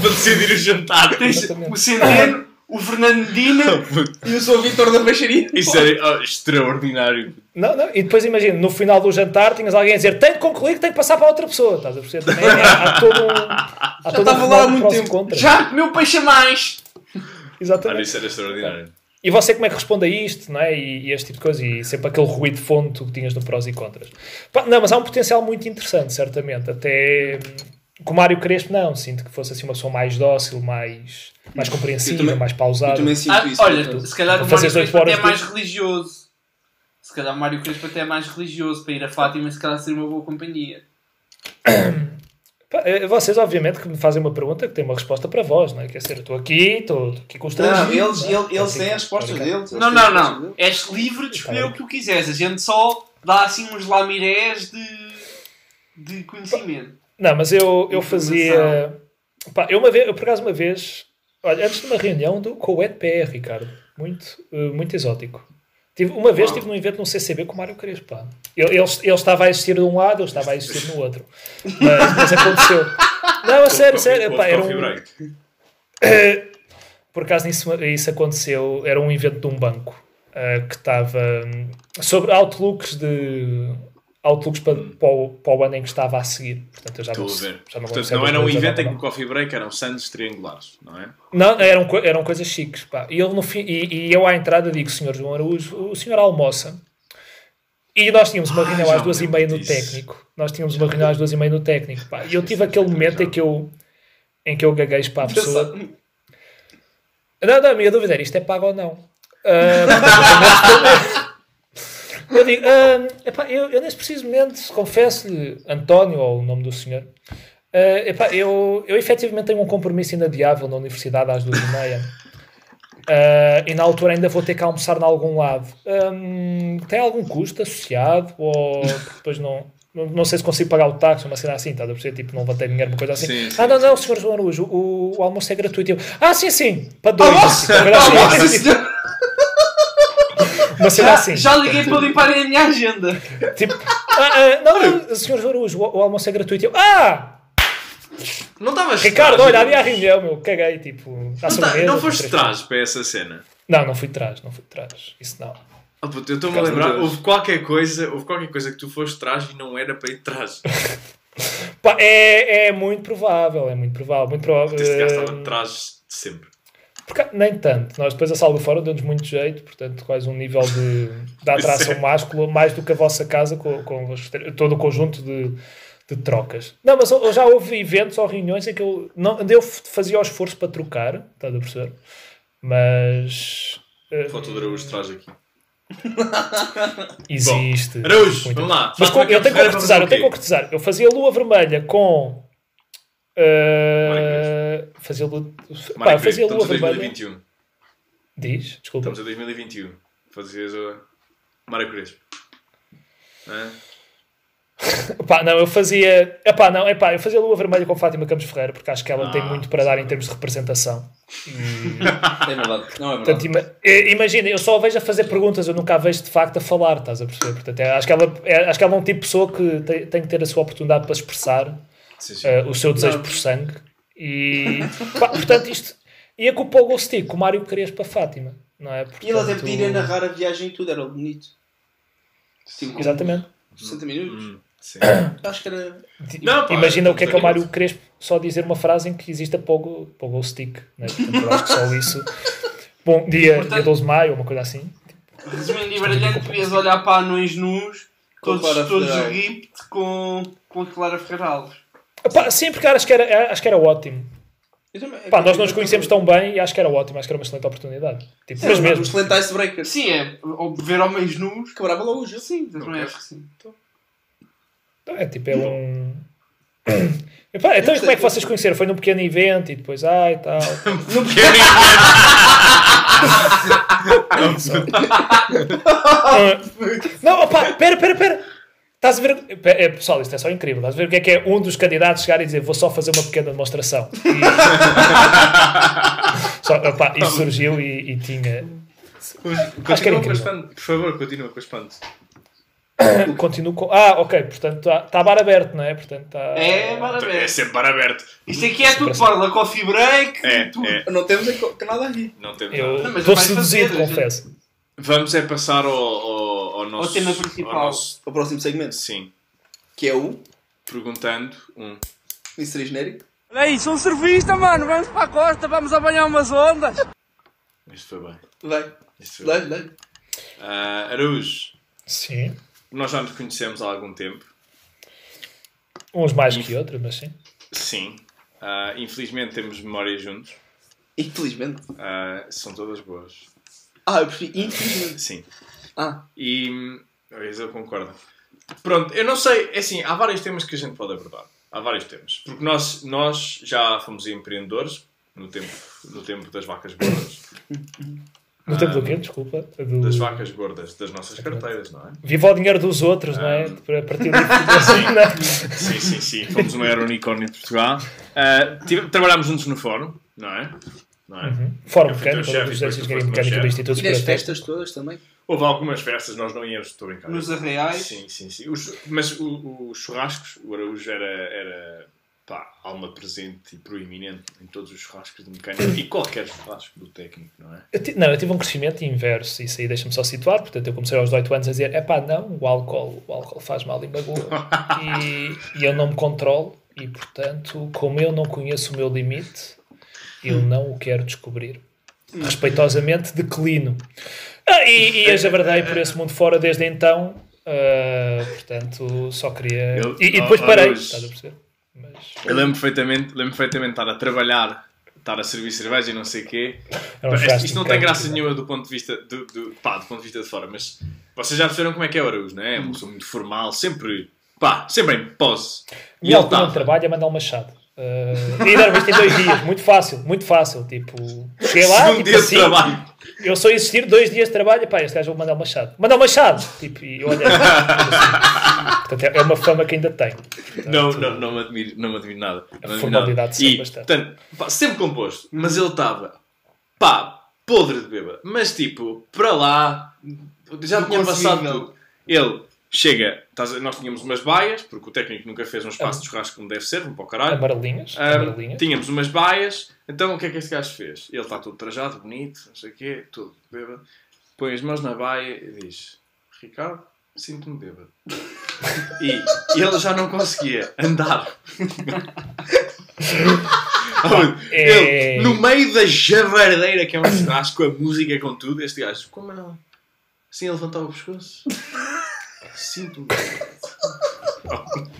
para decidir o jantar. Tens o Centeno, o Fernandina. E eu sou o Vitor da Baixaria. Isso era oh, extraordinário. Não, não. E depois imagina, no final do jantar tinhas alguém a dizer tem de concluir que tem que passar para outra pessoa. Estás a perceber? Também há, há todo um. Há todo um estava lá há muito e tempo. Já comeu peixe a mais. Exatamente. isso era extraordinário. E você como é que responde a isto, não é? E, e este tipo de coisa. E sempre aquele ruído de fundo que tinhas no prós e contras. Não, mas há um potencial muito interessante, certamente. Até hum, com o Mário Crespo, não. Sinto que fosse assim uma pessoa mais dócil, mais, mais compreensiva, também- mais Eu pausada. também sinto Ah, isso. olha, se calhar o Mário Crespo até é mais de- religioso. Se calhar o Mário Crespo até é mais religioso para ir a Fátima, se calhar ser uma boa companhia. Eh, vocês, obviamente, que me fazem uma pergunta que tem uma resposta para vós, não é? Quer dizer, eu estou aqui, estou aqui com os Não, eles, não é? eles, eles Assim, têm as respostas deles. eles Não, têm não, não. És livre de escolher o que tu quiseres. A gente só dá assim uns lamirés de, de conhecimento. Não, mas eu, eu fazia. Pá, eu, uma vez, eu por acaso uma vez, olha, antes de uma reunião do, com o EDPR, Ricardo, muito, eh, muito exótico. Tive, uma vez estive num evento no CCB com o Mário Crespo. Ele, ele, ele estava a existir de um lado, eu estava a existir no outro. Mas, mas aconteceu. Não, a sério, sério. Pá, era um, por acaso isso, isso aconteceu, era um evento de um banco eh, que estava hum, sobre outlooks de outlooks para, para, o, para o ano em que estava a seguir. Portanto, eu já Estou não, a ver. já não Portanto, não era um evento já em que o coffee break eram sandes triangulares, não é? Não, eram, eram coisas chiques. Pá. E, ele no fim, e, e eu à entrada digo, senhor João Araújo, o senhor almoça. E nós tínhamos uma Ah, reunião já às duas e meia no técnico. Nós tínhamos uma reunião às duas e meia no técnico. Pá. E eu tive aquele momento em que eu, em que eu gaguejo para a pessoa. Não, não, a minha dúvida era isto é pago ou não. Ah, eu digo, ah, epá, eu, eu nesse preciso momento, confesso-lhe, António, ou o nome do senhor, ah, epá, eu, eu efetivamente tenho um compromisso inadiável na universidade às duas e meia. Ah, e na altura ainda vou ter que almoçar em algum lado. Hum, tem algum custo associado? Ou depois não, não, não sei se consigo pagar o táxi, uma cena assim, estás a perceber? Tipo, não vou ter dinheiro, uma coisa assim. Sim, sim, ah, não, não, senhor João Araújo, o, o almoço é gratuito. Eu, ah, sim, sim, para dois. Almoço! assim, uma coisa assim. Uma cena já, assim. já liguei para limparem a minha agenda. Tipo, ah, ah, não, não, senhor Araújo, o, o almoço é gratuito. Eu, ah, Não estavas Ricardo, olha, havia a reunião, meu, caguei, tipo, Não, tá- não foste três- trás para essa cena. Não, não fui de trás, não fui de trás. Isso não. Oh, puto, eu estou-me a lembrar, de houve qualquer coisa, houve qualquer coisa que tu foste trás e não era para ir de trás. Pá, é, é muito provável, é muito provável, muito provável. Este gajo estava de trás de sempre. Porque, nem tanto. Nós depois a sala do fórum deu-nos muito jeito, portanto, quase um nível de, de atração máscula, mais do que a vossa casa, com, com os- todo o conjunto de, de trocas. Não, mas eu- já houve eventos ou reuniões em que eu, não, eu fazia o esforço para trocar, estás a perceber? Mas. eh, Foto de Araújo trás aqui. existe. Araújo, Muito. vamos lá. Mas com- eu tenho que concretizar, para eu tenho que concretizar. Eu fazia lua vermelha com. Eh, fazia lua, pá, fazia lua vermelha. 2021. Diz, desculpa. Estamos em 2021. Fazias o Mário Crespo. Pá, não, eu fazia. Epá, não, epá, eu fazia lua vermelha com Fátima Campos Ferreira porque acho que ela tem Ah, muito para dar em termos de representação. É verdade. Não é Portanto, verdade. ima- eh, imagina, eu só a vejo a fazer perguntas, eu nunca a vejo de facto a falar, estás a perceber? Portanto, é- acho, que ela, é, acho que ela é um tipo de pessoa que tem, tem que ter a sua oportunidade para expressar Sim, sim. eh, o seu desejo por sangue. E, pá, portanto, isto ia com o Paul Stick, o Mário Crespo para Fátima, não é? E ele até Portanto, podia narrar a viagem e tudo, era bonito. Com Exatamente. 60 minutos. Hum, sim. Acho que era. Não, pá, Imagina o que é que é o. Mário Crespo só dizer uma frase em que existe a Pogo, Pogo Stick. Né? Portanto, eu acho que só isso. Bom, dia, Portanto- dia 12 de maio, uma coisa assim. Resumindo e brilhante, podias olhar para anões nus, todos, todos Ferreira. ripped com, com a Clara Ferralves. Epá, sim, porque acho que era, acho que era ótimo. Eu também- Pá, nós não nos conhecemos tão bem e acho que era ótimo, acho que era uma excelente oportunidade. Tipo, Sim, mas Um mesmo. excelente icebreaker. Sim, é. ou Ver homens nus. Quebrava logo o gelo. Sim, eu também Ok. acho que sim. É tipo, é um. Epá, então, e como é que vocês conheceram? Foi num pequeno evento e depois, ai tal. Ah, não, opá, pera, pera, pera. Estás a ver. É, pessoal, isto é só incrível. Estás a ver o que é que é um dos candidatos chegar e dizer vou só fazer uma pequena demonstração. E... só, opá, isso surgiu e, e tinha. Acho que era Continua incrível. Por favor, continua com as pandas. Continuo com. Ah, ok, portanto está tá bar aberto, não é? Portanto, tá... É, bar É aberto. sempre bar aberto. Isto aqui é tudo da coffee break. É, tudo. é. Não temos nada aqui. Não temos Eu nada. Não, mas estou seduzido, confesso. Vamos é passar ao, ao, ao nosso... tema principal. ao nosso- O próximo segmento, sim. que é o Perguntando um... Isso seria genérico. Olha aí, sou um surfista, mano. Vamos para a costa, vamos apanhar umas ondas. Isto foi bem. Vai, Isto foi bem. dá-lhe, dá-lhe. Ah, Araújo, Sim. nós já nos conhecemos há algum tempo. Uns mais que outros, mas sim. Sim. Ah, infelizmente temos memórias juntos. Infelizmente. Ah, são todas boas. Ah, eu prefiro infelizmente. Sim. Ah, E. Aliás, eu concordo. Pronto, eu não sei. É assim, há vários temas que a gente pode abordar. há vários temas. Porque nós, nós já fomos empreendedores no tempo, no tempo das vacas gordas. No tempo do quê? Desculpa. Do... Das vacas gordas das nossas carteiras, não é? Viva o dinheiro dos outros, não é? Para partir assim, não é? Sim, sim, sim. Fomos o maior unicórnio de Portugal. Ah, tive- trabalhámos juntos no fórum, não é? Não é? Fórum teu Mecânico, chefe, dos meu Mecânica do. Instituto E Superior festas todas também. Houve algumas festas, nós não íamos, estou a brincar. Nos arreais. Sim, sim, sim. Os- mas os churrascos, o Araújo era, era pá, alma presente e proeminente em todos os churrascos de mecânica e qualquer churrasco do técnico, não é? Eu ti- Não, eu tive um crescimento inverso, isso aí deixa-me só situar. Portanto, eu comecei aos 18 anos a dizer: é pá, não, o álcool, o álcool faz mal e magoa. e, e eu não me controlo, e portanto, como eu não conheço o meu limite, eu não o quero descobrir. Respeitosamente, declino. Ah, e, e eu já verdei por esse mundo fora desde então, ah, portanto, só queria. Eu- e, e depois oh, parei, Araújo. estás a perceber? Mas, Eu lembro perfeitamente, lembro perfeitamente de estar a trabalhar, estar a servir cerveja e não sei o quê. Um isto, isto não tem graça não nenhuma do ponto de vista do, do, pá, do ponto de vista de fora, mas vocês já perceberam como é que é o Araújo, não é? É uma pessoa muito formal, sempre, pá, sempre em pose. E Minha ele alcunha de estava. trabalho é mandar o Machado. Uh, e deram isto em dois dias, muito fácil, muito fácil. Tipo, cheguei lá, Segundo tipo dia de assim, trabalho. eu só existir dois dias de trabalho, pá, este gajo vou mandar o Machado. Mandar o Machado! Tipo, e olha, assim. Portanto, é uma fama que ainda tenho. Não, não, não me admiro, não me admiro nada. Não admiro formalidade sempre bastante. portanto, pá, sempre composto, mas ele estava, pá, podre de bêbado. Mas tipo, para lá, já tinha passado tudo. Ele chega, estás nós tínhamos umas baias, porque o técnico nunca fez um espaço de churrasco como deve ser, vamos para o caralho. Amarelinhas, Ahm, amarelinhas. tínhamos umas baias, então o que é que este gajo fez? Ele está todo trajado, bonito, não sei o quê, tudo bêbado. Põe as mãos na baia e diz: Ricardo, sinto-me bêbado. E ele já não conseguia andar. É- Ele, no meio da javardeira que é um churrasco, a música, com tudo, este gajo, como não? Assim a levantar o pescoço. Sinto-me bêbado.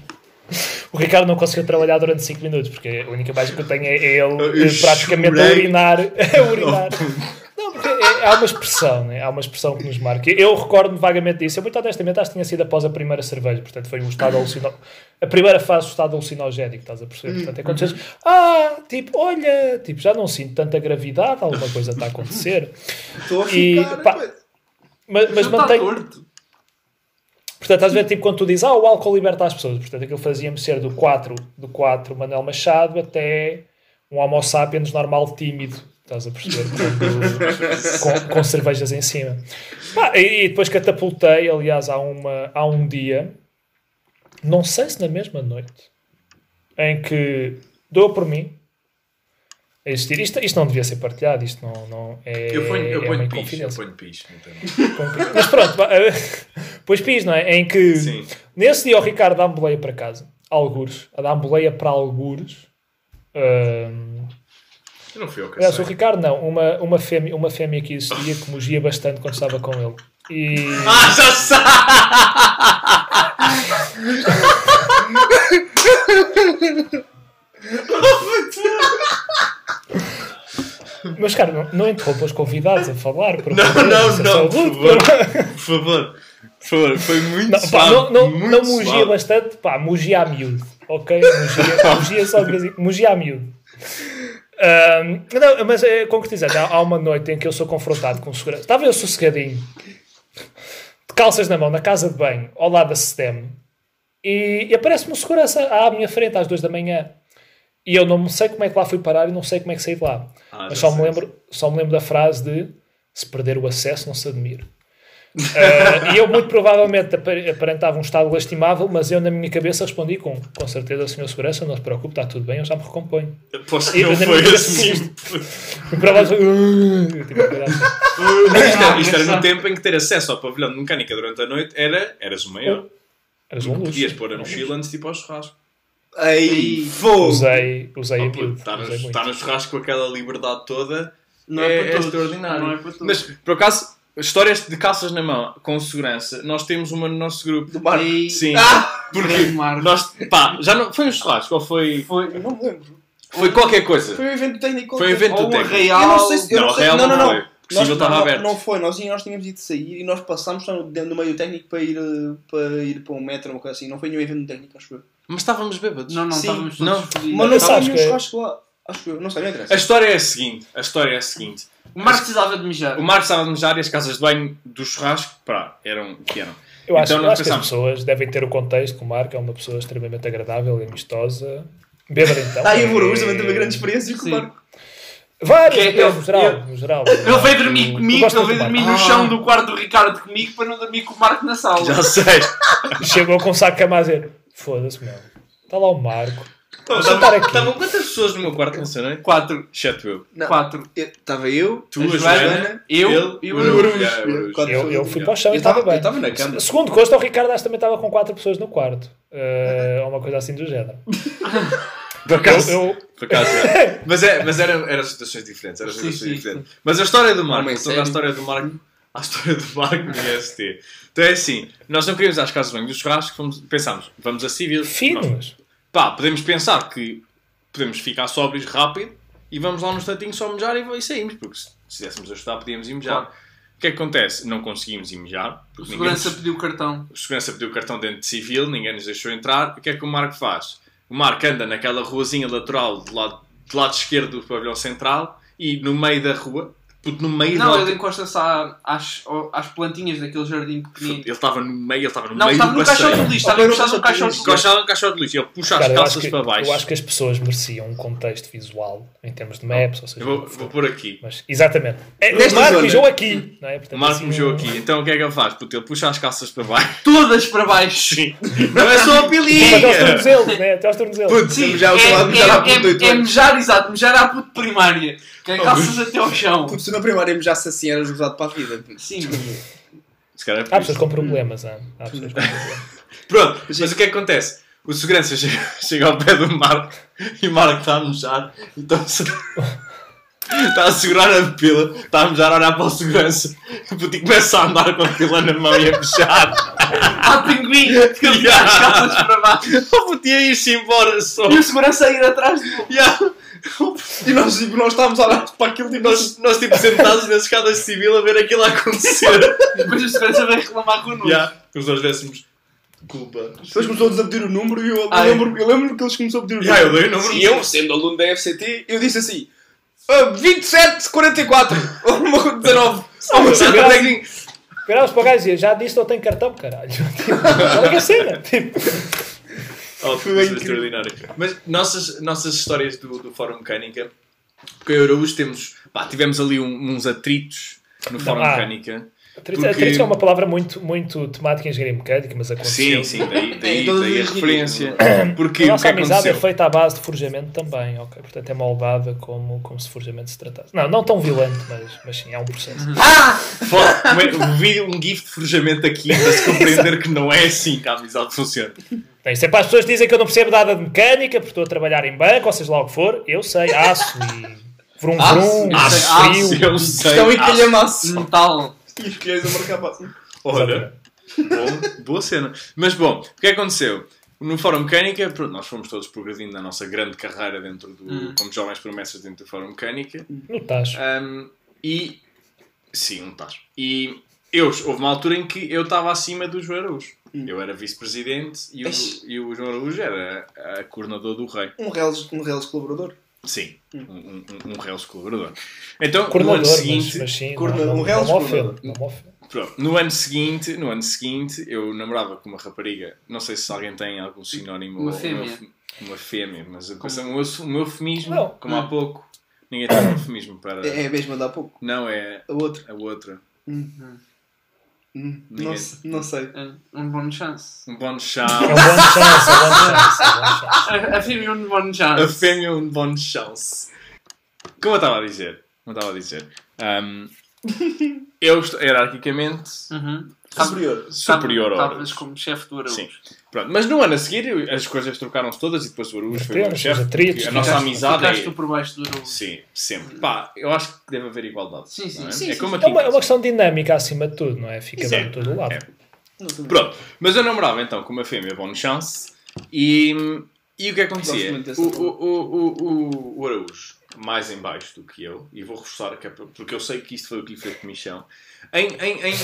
O Ricardo não conseguiu trabalhar durante 5 minutos, porque a única imagem que eu tenho é ele Eu praticamente a urinar. a urinar. Não, porque é- há uma expressão, né? há uma expressão que nos marca. Eu recordo-me vagamente disso. Eu, muito honestamente, acho que tinha sido após a primeira cerveja. Portanto, foi um estado alucino... A primeira fase do estado alucinogénico, estás a perceber? Portanto, é quando dizes, ah, tipo, olha, tipo, já não sinto tanta gravidade, alguma coisa está a acontecer. Estou a E, ficar. pá, coisa. Mas, mas está mantém. Portanto, estás a ver, tipo, quando tu dizes, ah, o álcool liberta as pessoas. Portanto, aquilo fazia-me ser do 4, do 4 Manuel Machado até um homo sapiens normal tímido. Estás a perceber? Com, com cervejas em cima. E, e depois catapultei, aliás, há, uma, há um dia, não sei se na mesma noite, em que dou por mim a existir. Isto, isto não devia ser partilhado, isto não, não é. Eu ponho, eu é ponho uma pis, eu ponho pis. Mas pronto, pá, pois fiz, não é? Em que Sim. nesse dia o Ricardo dá-me boleia para casa, algures, a dar-me boleia para algures. Hum, Eu não fui ao aliás, o. Ricardo não, uma, uma, fêmea, uma fêmea que existia que mugia bastante quando estava com ele. E Ah, já sabe! Mas, cara, não, não interrompa os convidados a falar. por Não, favor, não, é não, por favor. Por favor. Por favor, foi muito Não, pá, suave. não, não, muito não mugia suave. bastante, pá, mugia a miúdo, ok? Mugia, mugia só de em mugia a miúdo. Ahm, não, mas é, concretizando, há, há uma noite em que eu sou confrontado com segurança. Estava eu sossegadinho, de calças na mão, na casa de banho, ao lado da STEM, e, e aparece-me um segurança à minha frente às duas da manhã. E eu não sei como é que lá fui parar e não sei como é que saí de lá. Ah, mas só me, lembro, só me lembro da frase de se perder o acesso não se admire. Ah, e eu muito provavelmente apar- aparentava um estado lastimável, mas eu na minha cabeça respondi com com certeza, senhor segurança, não se preocupe, está tudo bem, eu já me recomponho. Aposto que não foi assim. E provavelmente tipo. Isto era, isto era no tempo em que ter acesso ao pavilhão de mecânica durante a noite era, eras o maior. Eras um luxo. Podias pôr a mochila antes de ir para o churrasco. Aí, fogo! Usei, usei a Oh, puto, miúdo. Estar usei churrasco com aquela liberdade toda Não é, é, para é todos. extraordinário. Não é para todos. Mas, por acaso, histórias de calças na mão com segurança, nós temos uma no nosso grupo. Do bar. E- Sim. Ah! Porque Marco. nós, pá, já não, foi um churrasco ou foi, Foi, Eu não me lembro. foi qualquer coisa? Foi um evento técnico. Foi um evento ou técnico. real. Eu não sei se. Eu Não, não, sei, real não, não, não não. foi. O possível estava não, aberto. Não foi, nós, nós tínhamos ido sair e nós passámos no, no meio técnico para ir, eh, para ir para um metro ou uma coisa assim. Não foi nenhum evento técnico, acho eu. Mas estávamos bêbados. Não, não, Sim. estávamos todos Não. fodidos. Mas não Sabes que- que... churrasco lá. Acho que eu. Não sei, não interessa. A história é a seguinte. A história é a seguinte. O Marco precisava de mijar. O Marcos estava de mejar e as casas de banho do churrasco, pá, eram o que eram. Eu acho, Então eu acho que as pessoas devem ter o contexto que o Marco é uma pessoa extremamente agradável e amistosa. Bêbado então. Ah, e o Borujo também teve uma grande experiência com o. Marco. Vários, Que é- eu, no geral. eu- no geral Ele veio dormir comigo, ele veio do dormir no chão do quarto do Ricardo comigo para não dormir com o Marco na sala. Já sei. Chegou com um saco de Foda-se, meu. Está lá o Marco. Estavam sentar aqui. estavam quantas pessoas no meu quarto nessa noite? Quatro. Exceto eu. Não. Quatro. Estava eu, Tu, A Joana, Joana, eu e o o Arujo. Arujo. Yeah, o Arujo. Quatro Eu, eu fui para o chão e estava bem. estava na cama. Segundo consta, o Ricardo acho que também estava com quatro pessoas no quarto. Eh, Ou uma coisa assim do género. Por acaso, Eu, eu, por acaso, é. Mas, é, mas eram, eram situações diferentes. Eram Sim, situações sim, diferentes. Mas a história do Marco, toda a história do Marco, a história do Marco no IST. Então é assim, nós não queríamos ir às casas de banho do churrasco, fomos, pensámos, vamos a civil. Finos. Pá, podemos pensar que podemos ficar sóbrios rápido e vamos lá no instantinho só mejar e, e saímos, porque se se quiséssemos ajudar podíamos ir mejar. Claro. O que é que acontece? Não conseguimos ir mejar. O segurança nos- pediu o cartão. o segurança pediu o cartão dentro de civil, ninguém nos deixou entrar. O que é que o Marco faz? O Marco anda naquela ruazinha lateral do lado, do lado esquerdo do pavilhão central e no meio da rua, puto, no meio Não, da ele encosta-se à- às, às plantinhas daquele jardim pequenino. Ele estava no meio, ele estava no Não, meio estava do no caixote passeio. de lixo. Estava encostado no caixote caixote de lixo. Encaixado no caixote de lixo, ele puxa Cara, as calças que, para baixo. eu acho que as pessoas mereciam um contexto visual em termos de maps, ou seja, Eu vou, vou pôr aqui. mas exatamente. É, Nesta o Marco zona. mijou aqui. Não é? Portanto, O Marco assim, mijou um- aqui. Então o que é que ele faz? Puto, ele puxa as calças para baixo. Todas para baixo. Sim. Não é só a Tipo, até aos pilinha. tornozelos, né? Até aos tornozelos. Puto, Sim, já o é, é, é, é mejar, exato, mejar à puto primária. Que calças até ao chão. Puto, se na primária já assim era usado para a vida. Sim. Se calhar é Há pessoas com problemas, hã? há pessoas com problemas. Pronto, mas o que é que acontece? O segurança chega, chega ao pé do Marco e o Marco está a mejar e está a, está a segurar a pila, está a mejar a olhar para o segurança e o puto começa a andar com a pila na mão e a mejar. Há pinguim que ele Yeah. as calças para baixo. O puto ia ir-se embora só. E o segurança a ir atrás dele. Yeah. E nós, tipo, nós estávamos a olhar para aquilo tipo Nós, nós tipo sentados nas escadas de civil a ver aquilo a acontecer. E depois o segurança vai reclamar connosco. yeah. Como se nós dessemos culpa. Depois começou a pedir o número e eu, eu Ah, é. lembro, eu lembro que eles começou a pedir o Yeah, número. eu dei o número. E eu, sendo aluno da FCT, eu disse assim: 2744 ou uma coisa 19. Ou uma cena. Virámos para o gajo e dizia, já disse que eu tenho cartão, caralho. Olha que cena. Tipo, Oh, Foi incrível. extraordinário. Mas nossas, nossas histórias do, do Fórum Mecânica, porque a Araújo temos, pá, tivemos ali um- uns atritos no Fórum ah. Mecânica. atriz Porque- atriz é uma palavra muito, muito temática em engenharia mecânica, mas aconteceu. Sim, sim, daí, daí, daí a referência. Porque A nossa que amizade é aconteceu? feita à base de forjamento também, ok? Portanto é moldada como, como se forjamento se tratasse. Não, não tão violento, mas, mas sim, é um processo. Fo- Um vídeo, um gif de forjamento aqui para se compreender que não é assim que a amizade funciona. Bem, isso é as pessoas que dizem que eu não percebo nada de mecânica, porque estou a trabalhar em banco, ou seja lá o que for, eu sei, aço e vrum Aço, vrum, eu sei, frio. aço, eu sei. Estão em Ah, calhamaço. Metal. E os a marcar passo. Olha, bom, boa cena. Mas bom, o que aconteceu? No Fórum Mecânica, pronto, nós fomos todos progredindo na nossa grande carreira dentro do, Hum. como jovens promessas dentro do Fórum Mecânica. No tacho. Um, e sim, um tacho. E eu, houve uma altura em que eu estava acima do João Araújo. Eu era vice-presidente e, o- e o João Araújo era a coordenador do rei. Um Reles, um Reles colaborador. Sim, um, um, um, um Reels colaborador. Então, no ano Coordenador, mas, seguinte, mas sim, coordenador, não, um não, reles coordenador. ofende. pronto, no ano seguinte, no ano seguinte, eu namorava com uma rapariga. Não sei se alguém tem algum sinónimo Uma fêmea. euf- uma fêmea, mas eu pensei, um, euf- um eufemismo, Não. como há pouco. Ninguém tem um eufemismo para. É, é a mesma de há pouco. Não, é A outra. a outra. Hum, não, não sei. É Um bom chance. Um bom chance, é um bom chance, é um bom chance. A, a fêmea um bom A chance. fêmea um bom chance. Como eu estava a dizer, como eu estava a dizer, um, eu estou hierarquicamente Uhum. Superior. superior ao Estavas Araújo. como chefe do Araújo. Sim. Pronto, mas no ano a seguir as coisas trocaram-se todas e depois o Araújo foi o chefe. os atritos, A nossa amizade Ficaste é. por baixo do Araújo. Sim, sempre. Pá, eu acho que deve haver igualdade. Sim, sim, não é? sim, é sim, como sim. aqui. É uma, é uma questão dinâmica acima de tudo, não é? Fica bem de todo o lado. É. Pronto, mas eu namorava então com uma fêmea bonne chance e, e o que Gosto acontecia? O, o, o, o, o, Araújo mais em baixo do que eu, e vou reforçar, que é porque eu sei que isto foi o que lhe fez comissão, em, em, em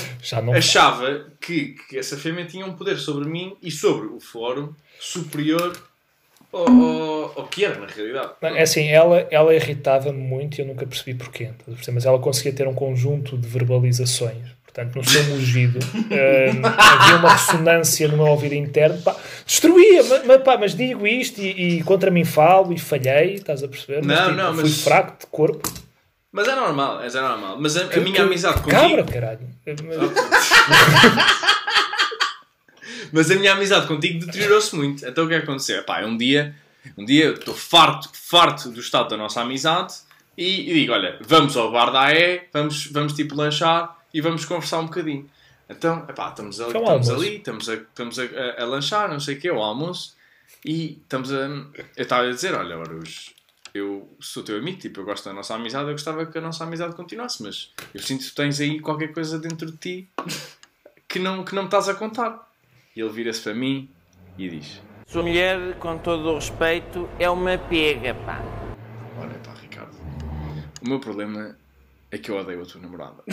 achava que, que essa fêmea tinha um poder sobre mim e sobre o fórum superior ao, ao, ao que era, na realidade. Não, É assim, ela, ela irritava-me muito e eu nunca percebi porquê. Mas ela conseguia ter um conjunto de verbalizações. Portanto, no seu mugido hum, havia uma ressonância no meu ouvido interno. Pá, destruía, mas, mas, pá, mas digo isto e, e contra mim falo e falhei, estás a perceber? Mas, Não, tipo, não, fui mas- fraco de corpo. Mas é normal, é normal. Mas a, a minha que- amizade contigo. Cabra, caralho. Mas a minha amizade contigo deteriorou-se muito. Então o que é que aconteceu? Epá, um dia, um dia eu estou farto, farto do estado da nossa amizade e, e digo: olha, vamos ao bar da AE, vamos, vamos tipo lanchar e vamos conversar um bocadinho. Então, epá, estamos, ali, estamos ali, estamos, a, estamos a, a- a lanchar, não sei o quê, ao almoço, e estamos a. Eu estava a dizer: olha, Arus, eu sou teu amigo, tipo, eu gosto da nossa amizade, eu gostava que a nossa amizade continuasse, mas eu sinto que tu tens aí qualquer coisa dentro de ti que não, que não me estás a contar. E ele vira-se para mim e diz: Sua mulher, com todo o respeito, é uma pega, pá. Olha, pá, Ricardo, o meu problema é que eu odeio a tua namorada.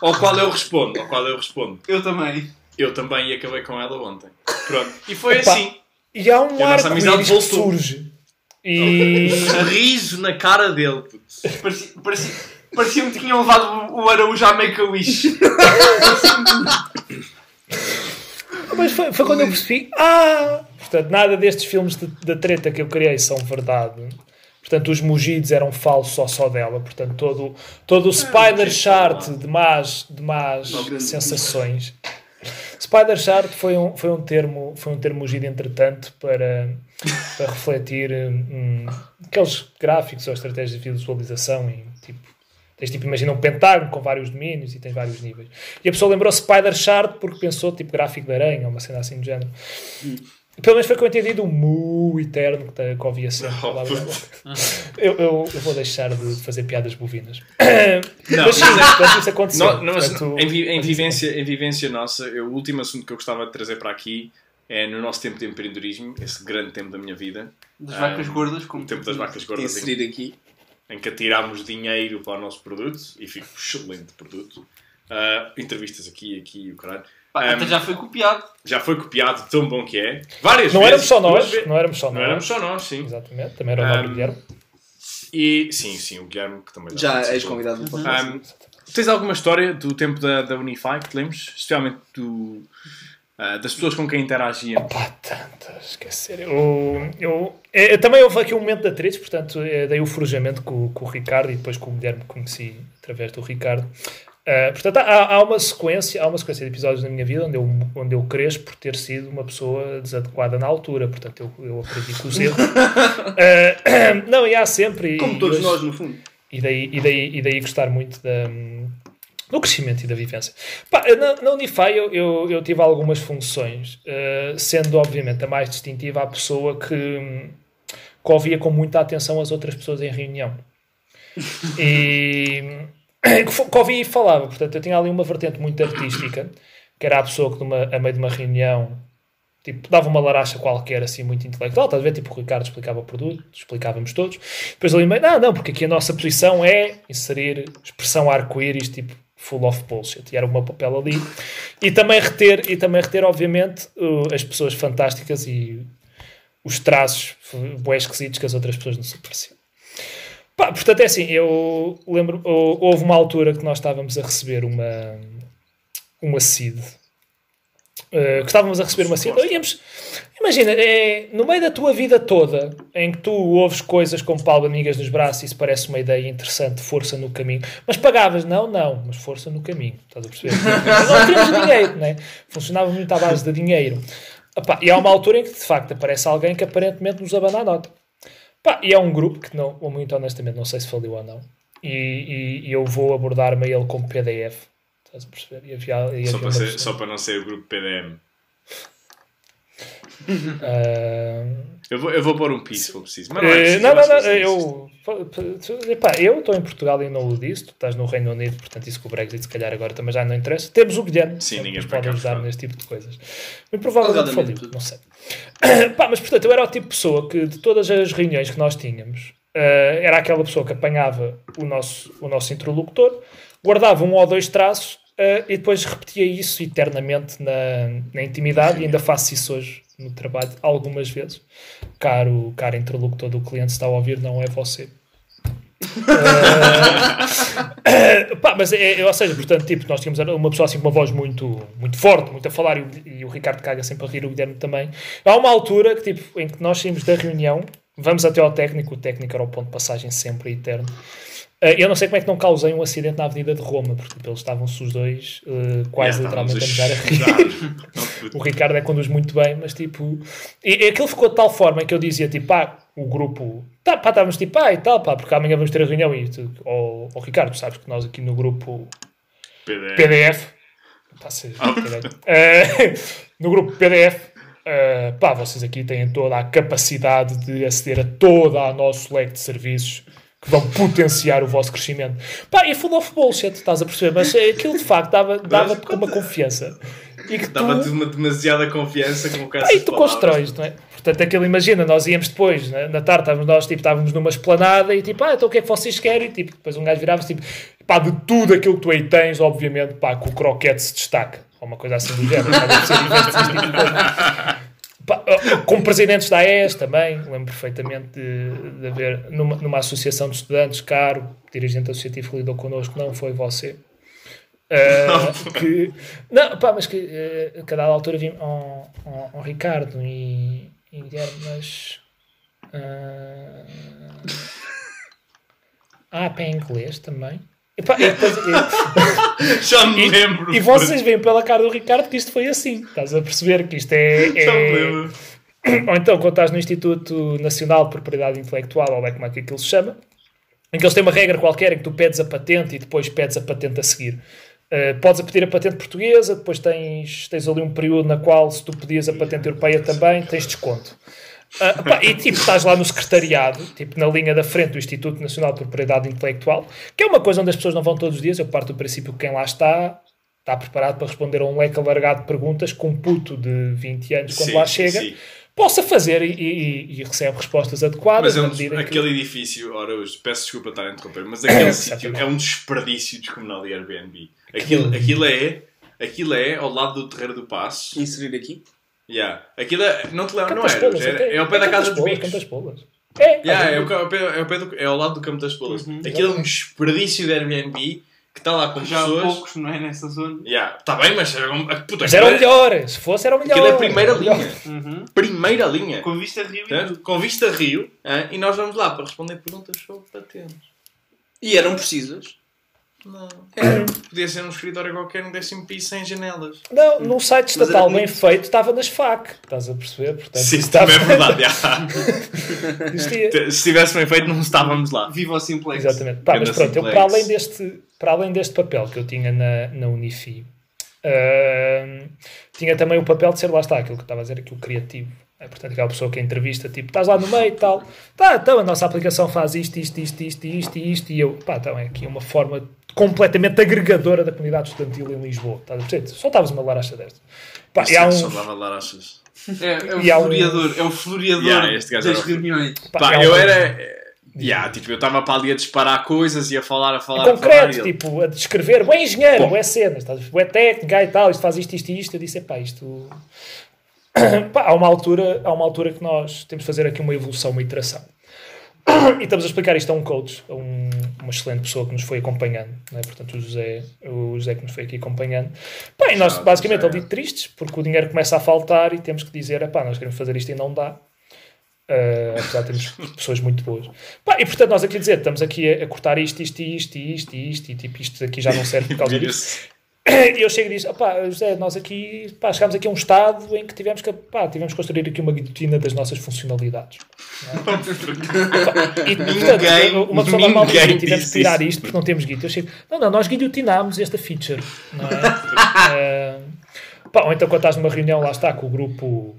ao, ao qual eu respondo, ao qual eu respondo. Eu também. Eu também e acabei com ela ontem. Pronto. E foi Epá. assim. E há um E a nossa amizade arco-íris que voltou. surge. E. Riso na cara dele. puto. Parecia, parecia, parecia-me que tinham levado o Araújo à Make-A-Wish. Mas foi, foi quando eu percebi. Ah! Portanto, nada destes filmes de- da treta que eu criei são verdade. Portanto, os mugidos eram falsos só só dela. Portanto, todo, todo o Spider Chart de más, de más sensações. Spider Chart foi um, foi um termo foi um termo mugido entretanto para, para refletir hum, aqueles gráficos ou estratégias de visualização em tipo tens tipo imagina um pentágono com vários domínios e tens vários níveis. E a pessoa lembrou Spider Chart porque pensou tipo gráfico de aranha uma cena assim do género pelo menos foi que eu entendi do mu eterno que, tá- que ouvia sempre. Oh, eu, eu, eu vou deixar de fazer piadas bovinas. Não, mas sim, mas isso aconteceu. Nó- nós, Portanto, em, vi- em vivência, em vivência nossa, eu- o último assunto que eu gostava de trazer para aqui é no nosso tempo de empreendedorismo, esse grande tempo da minha vida, Das Ah, vacas gordas, como o tempo das vacas gordas, em, Inserir aqui. em que atirámos dinheiro para o nosso produto e fica um excelente produto. Ah, entrevistas aqui, aqui e o caralho. Pá, Um, até já foi copiado. já foi copiado, tão bom que é. Várias não vezes. éramos só nós vezes. não éramos só Não nós éramos só nós, sim. Exatamente, também era o Nobre Um, Guilherme. E sim, sim, o Guilherme que também Já és convidado do podcast. Um, tens alguma história do tempo da, da Unify que te lembres? Especialmente do, ah, das pessoas com quem interagia. Pá, tantas, dizer, eu, eu, é, também houve aqui um momento de atritos, portanto, é, dei o forjamento com, com o Ricardo e depois com o Guilherme que conheci através do Ricardo. Ah, portanto, há, há uma sequência, há uma sequência de episódios na minha vida onde eu, onde eu cresço por ter sido uma pessoa desadequada na altura, portanto, eu, eu aprendi com os erros. Ah, não, e há sempre. Como e todos nós, no fundo. e daí, e daí, e daí gostar muito da, do crescimento e da vivência. Pá, na, na Unify eu, eu, eu tive algumas funções, eh, sendo obviamente a mais distintiva a pessoa que, que ouvia com muita atenção as outras pessoas em reunião. E que, ouvia e falava. Portanto, eu tinha ali uma vertente muito artística, que era a pessoa que numa, a meio de uma reunião tipo, dava uma laracha qualquer, assim, muito intelectual, estás a ver? Tipo, o Ricardo explicava o produto, explicávamos todos. Depois ali, meio, não, não, porque aqui a nossa posição é inserir expressão arco-íris, tipo, full of bullshit. E era o meu papel ali. E também reter, e também reter obviamente, as pessoas fantásticas e os traços bué esquisitos que as outras pessoas não se pareciam. Pá, portanto, é assim, eu lembro, hou- houve uma altura que nós estávamos a receber uma, uma seed. Uh, que estávamos a receber uma seed. Íamos, imagina, é, no meio da tua vida toda, em que tu ouves coisas como palma amigas nos braços e isso parece uma ideia interessante, força no caminho, mas pagavas, não, não, mas força no caminho, estás a perceber? Não tínhamos dinheiro, né? funcionava muito à base de dinheiro. Epá, e há uma altura em que de facto aparece alguém que aparentemente nos abana a nota. Pá, e é um grupo que, não, muito honestamente, não sei se faliu ou não. E, e- e eu vou abordar-me a ele como PDF. Estás a perceber? E havia, e Só havia para, uma ser- só para não ser o grupo PDM. Ah, Eu vou, eu vou pôr um piso se for preciso. Mas não é eh, preciso, não, eu não, não, eu. Epá, eu estou em Portugal e não o disse, tu estás no Reino Unido, portanto, isso com o Brexit, se calhar agora também já não interessa. Temos o Guilherme, Sim, que ninguém nos pode ajudar neste tipo de coisas. Muito provavelmente faliu, não sei. Pá, mas portanto, eu era o tipo de pessoa que de todas as reuniões que nós tínhamos, eh, era aquela pessoa que apanhava o nosso, o nosso interlocutor, guardava um ou dois traços eh, e depois repetia isso eternamente na, na intimidade e ainda faço isso hoje no trabalho algumas vezes. Caro, caro interlocutor do cliente, está a ouvir, não é você. Eh, pá, mas é, é- ou seja, portanto, tipo, nós tínhamos uma pessoa assim com uma voz muito, muito forte, muito a falar, e o, e o Ricardo caga sempre a rir, o Guilherme também. Há uma altura que, tipo, em que nós saímos da reunião, vamos até ao técnico, o técnico era o ponto de passagem sempre eterno. Eh, eu não sei como é que não causei um acidente na Avenida de Roma, porque tipo, eles estavam-se os dois eh, quase Yeah, literalmente a dar a rir. O Ricardo é que conduz muito bem, mas tipo. E, e aquilo ficou de tal forma que eu dizia tipo, pá, o grupo. Tá, pá, estávamos tipo, ah, e tal, pá, porque amanhã vamos ter a reunião e tu, ó ó, Ricardo, sabes que nós aqui no grupo PDF. PDF. Tá, se- Eh, no grupo PDF, eh, pá, vocês aqui têm toda a capacidade de aceder a todo o nosso leque de serviços que vão potenciar o vosso crescimento. Pá, e full of bullshit, estás a perceber? Mas eh, aquilo de facto dava- dava-te uma confiança. E que tu- Dava-te uma demasiada confiança com o que Aí tu constróis, não é? Portanto, aquilo, imagina, nós íamos depois, né? na tarde, estávamos, nós tipo, estávamos numa esplanada e tipo, ah, então o que é que vocês querem? E, tipo, depois um gajo virava-se tipo, pá, de tudo aquilo que tu aí tens, obviamente, pá, que o croquete se destaca. Ou uma coisa assim do género. como presidentes da AES também, lembro perfeitamente de, de haver numa, numa associação de estudantes, caro, dirigente associativo que lidou connosco, não foi você. Uh, que, não, pá, mas que uh, a cada altura vim ao, ao, ao Ricardo e, e Guilherme, mas. Uh, ah, para inglês também. E, pá, e depois- e- Já me lembro. e vocês veem pela cara do Ricardo que isto foi assim. Estás a perceber que isto é. Já me é- lembro. ou então, quando estás no Instituto Nacional de Propriedade Intelectual, ou lá como é que aquilo se chama, em que eles têm uma regra qualquer em que tu pedes a patente e depois pedes a patente a seguir. Uh, podes a pedir a patente portuguesa, depois tens, tens ali um período na qual, se tu pedias a patente europeia também, tens desconto. Ah, pá, e tipo, estás lá no secretariado, tipo, na linha da frente do Instituto Nacional de Propriedade Intelectual, que é uma coisa onde as pessoas não vão todos os dias. Eu parto do princípio que quem lá está está preparado para responder a um leque alargado de perguntas com um puto de 20 anos, quando Sim, lá chega, sim. possa fazer e, e- e recebe respostas adequadas. Mas é um em que- aquele edifício, ora, eu peço desculpa estar a interromper, mas aquele sítio é um desperdício descomunal de Airbnb. Aquilo, aquilo, é, aquilo é ao lado do Terreiro do Passo. Inserir aqui. Yeah. Aquilo é, não te lembro, não é? Polas, É, é ao pé da casa das dos bicos. Das Polas. É, Yeah, é, é, ao ca- ao pé, é, ao pé do- é ao lado do Campo das Polas. Uhum. Aquilo é um desperdício de Airbnb que está lá com Já há pessoas. poucos, não é? Nessa zona. Yeah. Está bem, mas, é um- puta, mas era o é- melhor. Se fosse, era o melhor. Aquilo é a primeira Era o linha. Uhum. Primeira linha. Com vista a Rio e. Com vista a Rio. hã? e nós vamos lá para responder perguntas sobre patentes. E eram precisas. Não. Era. Podia ser num escritório qualquer, um décimo piso sem janelas. Não, num site estatal bem muito- feito, estava nas FAC. Estás a perceber? Portanto, Sim, isso também é estava- verdade. já. Existia. Se estivesse bem feito, não estávamos lá. Viva o Simplex. Exatamente. Pá, mas pronto, eu, para, além deste, para além deste papel que eu tinha na, na Unifi, ahm, tinha também o papel de ser, lá está, aquilo que eu estava a dizer aqui, o criativo. É, portanto, aquela pessoa que a entrevista, tipo, estás lá no meio e tal, tá, então a nossa aplicação faz isto, isto, isto, isto, isto e isto, e eu, pá, então é aqui uma forma completamente agregadora da comunidade estudantil em Lisboa. Estás a perceber? Só estavas uma laracha desta. Pá, e há Só um, dava larachas. É, é o E há um- floreador. É o floreador Yeah, este gajo das era reuniões. pá, Pá, eu um- era. Yeah, tipo, eu estava para ali a disparar coisas e a falar, a falar, a falar. concreto, e ele- tipo, a descrever, o engenheiro, Bom. o cenas, a ver? o é técnica e tal, isto faz isto, isto e isto. Eu disse, pá, isto. Pá, há, uma altura, há uma altura que nós temos de fazer aqui uma evolução, uma iteração. E estamos a explicar isto a um coach, a um- uma excelente pessoa que nos foi acompanhando, né? portanto, o José, o José que nos foi aqui acompanhando. Pá, e nós, basicamente, José. ali tristes, porque o dinheiro começa a faltar e temos que dizer, pá, nós queremos fazer isto e não dá. Uh, apesar de termos pessoas muito boas. Pá, e portanto, nós aqui dizer, estamos aqui a, a cortar isto, isto, isto, isto, isto, e tipo, isto aqui já não serve por causa disso. E eu chego e digo, opá, José, nós aqui pá, chegámos aqui a um estado em que tivemos que tivemos que construir aqui uma guilhotina das nossas funcionalidades. é? E, portanto, Ninguém- uma pessoa normal diz, tivemos que disse tirar isto porque não temos guito. Eu chego, não, não, nós guilhotinámos esta feature. Não é? Ah, pá, ou então quando estás numa reunião, lá está, com o grupo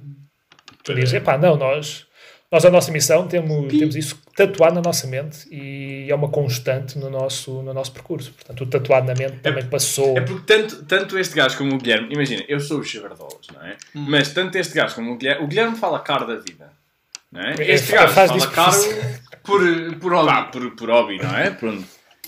Tu dizes, epá, não, nós, nós a nossa missão temos, temos isso tatuado na nossa mente e é uma constante no nosso, no nosso percurso. Portanto, o tatuado na mente também passou. É porque tanto, tanto este gajo como o Guilherme, imagina, eu sou o Chavardolas, não é? Hum. Mas tanto este gajo como o Guilherme, o Guilherme fala caro da vida, não é? É, Este fa- gajo faz fala caro Por, por hobby. pá, por, por hobby, não é? Pronto.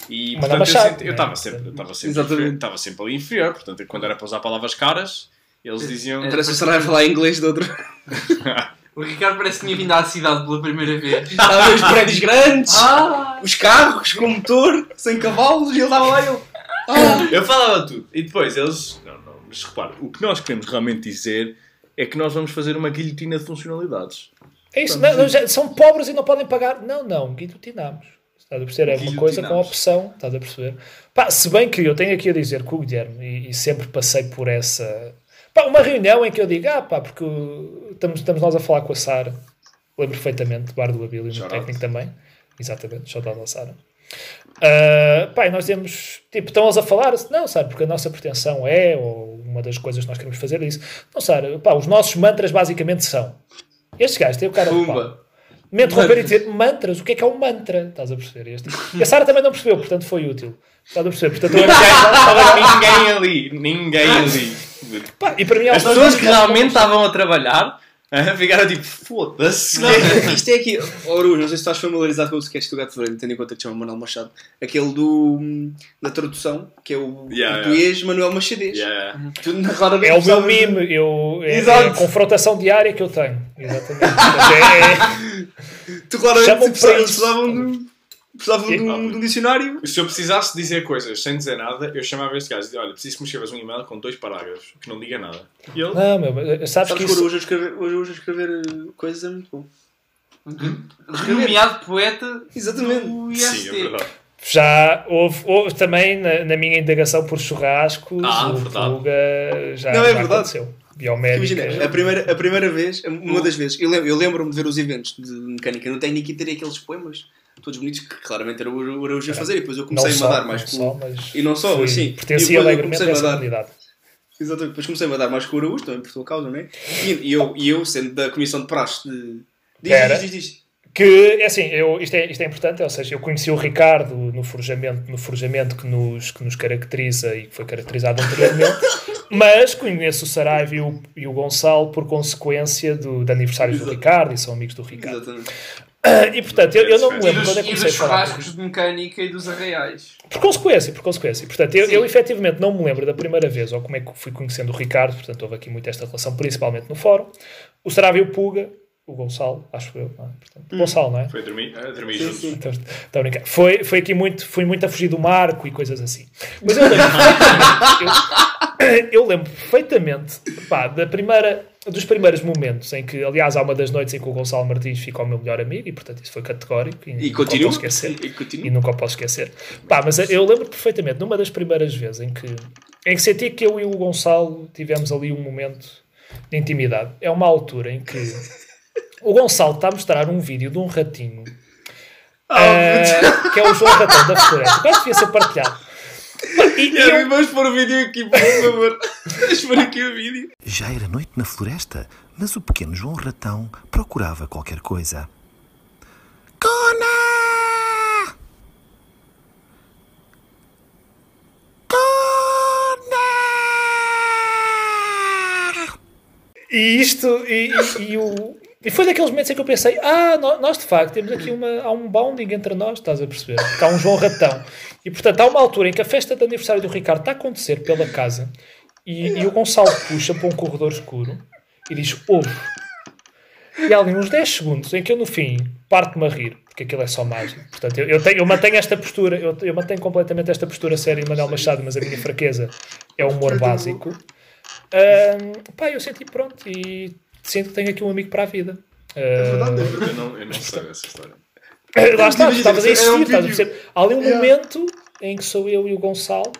E Mas portanto, eu é? estava sempre, eu estava sempre, inferior, sempre ali inferior, portanto, quando era para usar palavras caras, eles diziam. Parece que a falar inglês de outro. O Ricardo parece que tinha vindo à cidade pela primeira vez. Estava a ver os prédios grandes, Ah! os carros com motor, sem cavalos, e ele estava lá e ele. Ah, Eu falava tudo. E depois eles. Não, não, mas repara, o que nós queremos realmente dizer é que nós vamos fazer uma guilhotina de funcionalidades. É isso, não, não, já- são pobres e não podem pagar. Não, não, guilhotinamos. Estás a perceber? É uma coisa com opção, estás a perceber? Pá, se bem que eu tenho aqui a dizer com o Guilherme, e, e sempre passei por essa. Pá, uma reunião em que eu digo, ah, pá, porque uh, estamos, estamos nós a falar com a Sara, lembro perfeitamente, Bar do Abílio, no técnico também. Exatamente, shout out à Sara. Ah, pá, e nós temos, tipo, estão-nos a falar, não, Sara, porque a nossa pretensão é, ou uma das coisas que nós queremos fazer é isso. Não, Sara, pá, os nossos mantras basicamente são. Estes gajos têm o cara Pumba. me interromper e dizer mantras, o que é que é um mantra? Estás a perceber? Este? E a Sara também não percebeu, portanto foi útil. Estás a perceber? Portanto, eu ninguém ali, ninguém ali. Pá, e para mim é As pessoas que realmente estavam a trabalhar ah, ficaram tipo, foda-se. Não, isto é aqui. Oru, não sei se estás familiarizado com o sketch do Gato Vermelho, tendo em conta que chama Manuel Machado. Aquele do. da tradução, que é o Yeah, português Manuel Machadez. Yeah. Tu raramente É o meu mime, eu, é, é a confrontação diária que eu tenho. Exatamente. Portanto, é- Tu claramente precisavam, de, precisavam de, um, de um dicionário. Se eu precisasse dizer coisas sem dizer nada, eu chamava este gajo e dizia: Olha, preciso que me escrevas um e-mail com dois parágrafos que não diga nada. E ele, não, meu, sabes Sabes que isso. hoje a escrever, hoje, hoje a escrever eh, coisas é muito bom. Renomeado poeta Exatamente. do sim, IST. é verdade. Já houve, houve também na, na minha indagação por churrascos, Ah, o. Puga já, Não, é já verdade. aconteceu. Biomédica. Imagina, a primeira, a primeira vez, uma das vezes, eu lembro- eu lembro-me de ver os eventos de mecânica no técnico e ter aqueles poemas todos bonitos que claramente era o Araújo a fazer e depois eu não comecei a só, mandar mais não com só, mas E não só, fui- mas sim. Pertencia alegremente a a essa comunidade. Exatamente. Depois comecei a dar mais com o Araújo, também por tua causa, não é? E, e eu, e eu, sendo da comissão de praxe de. Diz, Era. diz, diz, diz. Que, é assim, eu, isto, é, isto é importante, ou seja, eu conheci o Ricardo no forjamento, no forjamento que, nos, que nos caracteriza e que foi caracterizado anteriormente, mas conheço o Saraiva e o, e o Gonçalo por consequência do, de aniversários do Exato. Ricardo e são amigos do Ricardo. Exatamente. E portanto, eu, eu não me lembro dos, quando é que comecei a dos falar. churrascos de mecânica e dos arreais. Por consequência, por consequência. Portanto, eu, Sim. eu efetivamente não me lembro da primeira vez ou como é que fui conhecendo o Ricardo, portanto, houve aqui muito esta relação, principalmente no fórum. O Saraiva e o Puga, o Gonçalo, acho eu, não é? Portanto, Gonçalo, não é? Foi a dormir, a dormir Sim, juntos. sim. Então, estou a brincar. Foi, foi aqui muito, fui muito a fugir do marco e coisas assim. Mas eu lembro eu, eu lembro perfeitamente pá, da primeira, dos primeiros momentos em que, aliás, há uma das noites em que o Gonçalo Martins fica o meu melhor amigo e, portanto, isso foi categórico. E, E nunca continua. posso esquecer. E E continua. nunca o posso esquecer. Pá, mas eu lembro perfeitamente, numa das primeiras vezes em que, em que senti que eu e o Gonçalo tivemos ali um momento de intimidade. É uma altura em que o Gonçalo está a mostrar um vídeo de um ratinho eh, que é o João Ratão da Floresta. Agora devia ser partilhado. E, e eu, vamos pôr o vídeo aqui, por favor. Vamos pôr aqui o vídeo. Já era noite na floresta, mas o pequeno João Ratão procurava qualquer coisa. Cona! Cona! e isto, e, e- e o. E foi daqueles momentos em que eu pensei: ah, nó- nós de facto temos aqui uma, há um bounding entre nós, estás a perceber? Porque há um João Ratão. E portanto, há uma altura em que a festa de aniversário do Ricardo está a acontecer pela casa e, e o Gonçalo puxa para um corredor escuro e diz: ouve. E há ali uns 10 segundos em que eu, no fim, parto-me a rir, porque aquilo é só mágico. Portanto, eu, eu, tenho- eu mantenho esta postura, eu, eu mantenho completamente esta postura séria em Manuel Machado, mas a minha fraqueza é o humor básico. Ahm, pá, eu senti pronto e sinto que tenho aqui um amigo para a vida. Ah, Eu não, eu não sei dessa história. lá está, estavas a é existir, estás a perceber? Há ali um Yeah. momento em que sou eu e o Gonçalo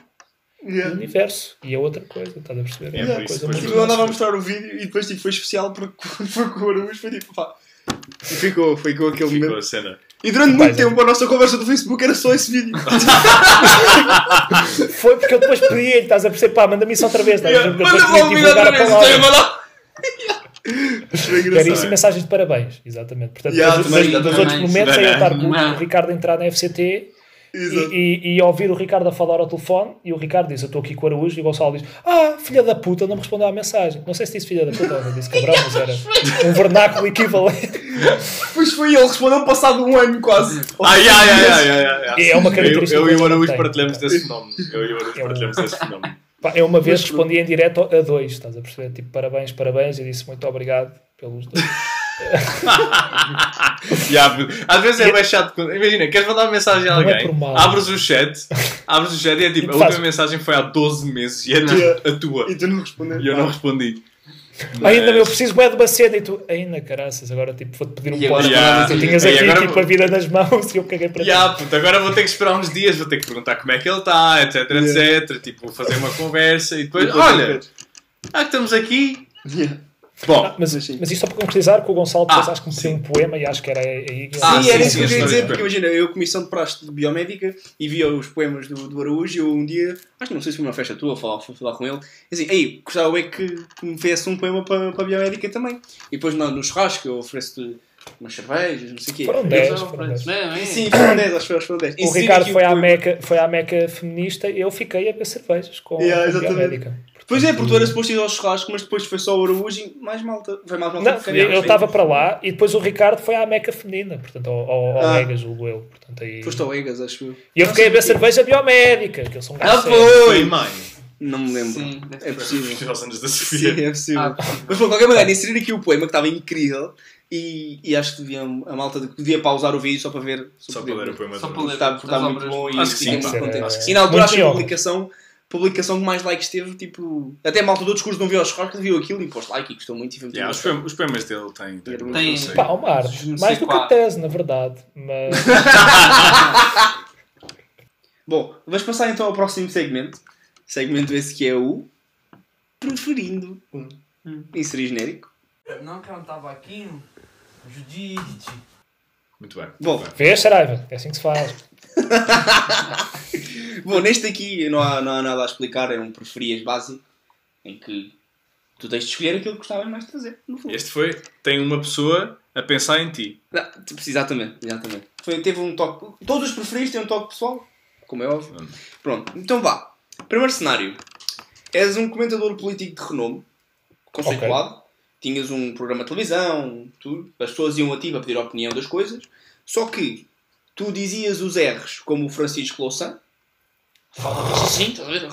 no Yeah. universo e é outra coisa, estás a perceber? É isso, coisa depois muito Tu andava a mostrar o vídeo e depois tipo, foi especial porque quando foi com o Araújo foi tipo, pá. E ficou, ficou aquele Ficou momento. a cena. E durante muito tempo a nossa conversa do Facebook era só esse vídeo. Foi porque eu depois pedi-lhe, estás a perceber? Pá, manda-me isso outra vez, estás a ver? Porque eu depois Manda tinha lá o de vídeo outra vez, então eu palavra. vou lá. Foi Era isso e mensagens de parabéns, exatamente. Portanto, Yeah, nos, também, nos também. outros momentos é eu estar com Não. o Ricardo a entrar na FCT e, e, e ouvir o Ricardo a falar ao telefone e o Ricardo diz: Eu estou aqui com o Araújo e o Gonçalo diz: Ah, filha da puta, não me respondeu à mensagem. Não sei se disse filha da puta ou disse cabrão, mas era um vernáculo equivalente. Pois foi ele, respondeu passado um ano quase. Ai, ai, ai, ai, ai, ai, ai. É uma Eu, característica eu e o Araújo partilhamos desse fenómeno. Eu e o Araújo É partilhamos desse fenómeno. Pá, eu uma vez respondi em direto a dois, estás a perceber? Tipo, parabéns, parabéns, e disse muito obrigado pelos dois. Yeah, às vezes é bem chato. quando- Imagina, queres mandar uma mensagem a é alguém, mal. abres o chat, abres o chat e é tipo, E a faz- última mensagem foi há 12 meses e é a tua. E tu não respondeu. E eu não respondi. Ainda Mas- eu preciso bué de uma cena e tu, ainda caraças, agora tipo, vou-te pedir um E agora posto. Yeah. Tu tinhas aqui agora tipo a vida nas mãos e eu caguei para Ya, ti. puto, agora vou ter que esperar uns dias, vou ter que perguntar como é que ele está, etc, etc. Tipo, fazer uma conversa e depois, olha, ah, que estamos aqui. Yeah. Bom, Mas, Mas mas isto só para concretizar que o Gonçalo depois Ah, acho que me um poema e acho que era aí que Ah, sim, era isso que eu queria dizer, porque imagina, eu comissão de praxe de biomédica e via os poemas do, do Araújo e eu um dia, acho que não sei se foi uma festa tua, falar, fui falar com ele, e assim, aí, gostava é que, me fizesse um poema para, para a biomédica também. E depois no, no churrasco eu ofereço-te umas cervejas, não sei o quê. Foram Eu 10, sou- foram 10. Não, é? Sim, foram 10, acho que foram 10. O Ricardo foi à, meca, foi à meca feminista eu fiquei a beber cervejas com Yeah, a exatamente. biomédica. Pois é, porque tu eras suposto ir ao churrasco, mas depois foi só o Araújo e mais malta. Foi mais malta Não, eu estava para lá e depois o Ricardo foi à meca feminina, portanto, ao, ao, ao Ah. Egas, julgo eu. Portanto, aí... Foste ao Egas, acho eu. E eu fiquei a beber cerveja biomédica, que um gajo Ah, foi, mãe. Não me lembro. Sim, é possível. Aos anos da Sim, Sofia. é possível. Ah, Mas por qualquer maneira, inserir aqui o poema que estava incrível e, e acho que deviam, a malta de- devia pausar o vídeo só para ver. Só podia- para ler o poema Só para ler. Está, está muito bom e Acho que sim, sim. E na altura acho que a publicação, publicação que mais likes teve, tipo. Até a malta do outros cursos não viu ao churrasco, viu aquilo e pôs like e gostou muito e foi muito Yeah, os, poemas, os dele têm. Tem-. Pá. Não sei Mais do que a tese, na verdade. Mas Bom, vamos passar então ao próximo segmento. Segmento esse que é o. Preferindo. Inserir genérico. Não, que eu não estava aqui. Judite. Muito bem. Bom. Muito bem. vês, Saraiva? É assim que se faz. Bom, neste aqui não há, não há nada a explicar, é um preferias básico em que tu tens de escolher aquilo que gostavas mais de fazer. No fundo. Este foi, tem uma pessoa a pensar em ti. Não, tipo, exatamente, exatamente. Foi, teve um toque. Todos os preferidos têm um toque pessoal, como é óbvio. Hum. Pronto, então vá. Primeiro cenário. És um comentador político de renome, conceituado. Tinhas um programa de televisão, tudo. As pessoas iam a ti para pedir a opinião das coisas. Só que tu dizias os R's como o Francisco Louçã. Falavas assim, estás a ver?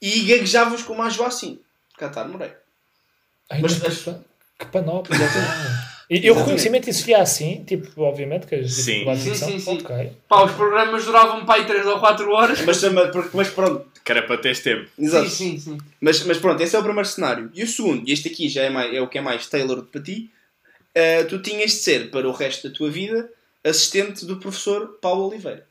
E gaguejavas como a Joacim. Catar Moreira. Ai, Mas- mas, que, panóplia. E, o reconhecimento existia assim, tipo, obviamente que as Sim. Sim, sim, sim. ok. Pá, os programas duravam para aí 3 ou 4 horas. Mas, mas, pronto. Que era para teres tempo. Exato. Sim, sim, sim. Mas, mas pronto, esse é o primeiro cenário. E o segundo, e este aqui já é, mais, é o que é mais tailored para ti, eh, tu tinhas de ser, para o resto da tua vida, assistente do professor Paulo Oliveira.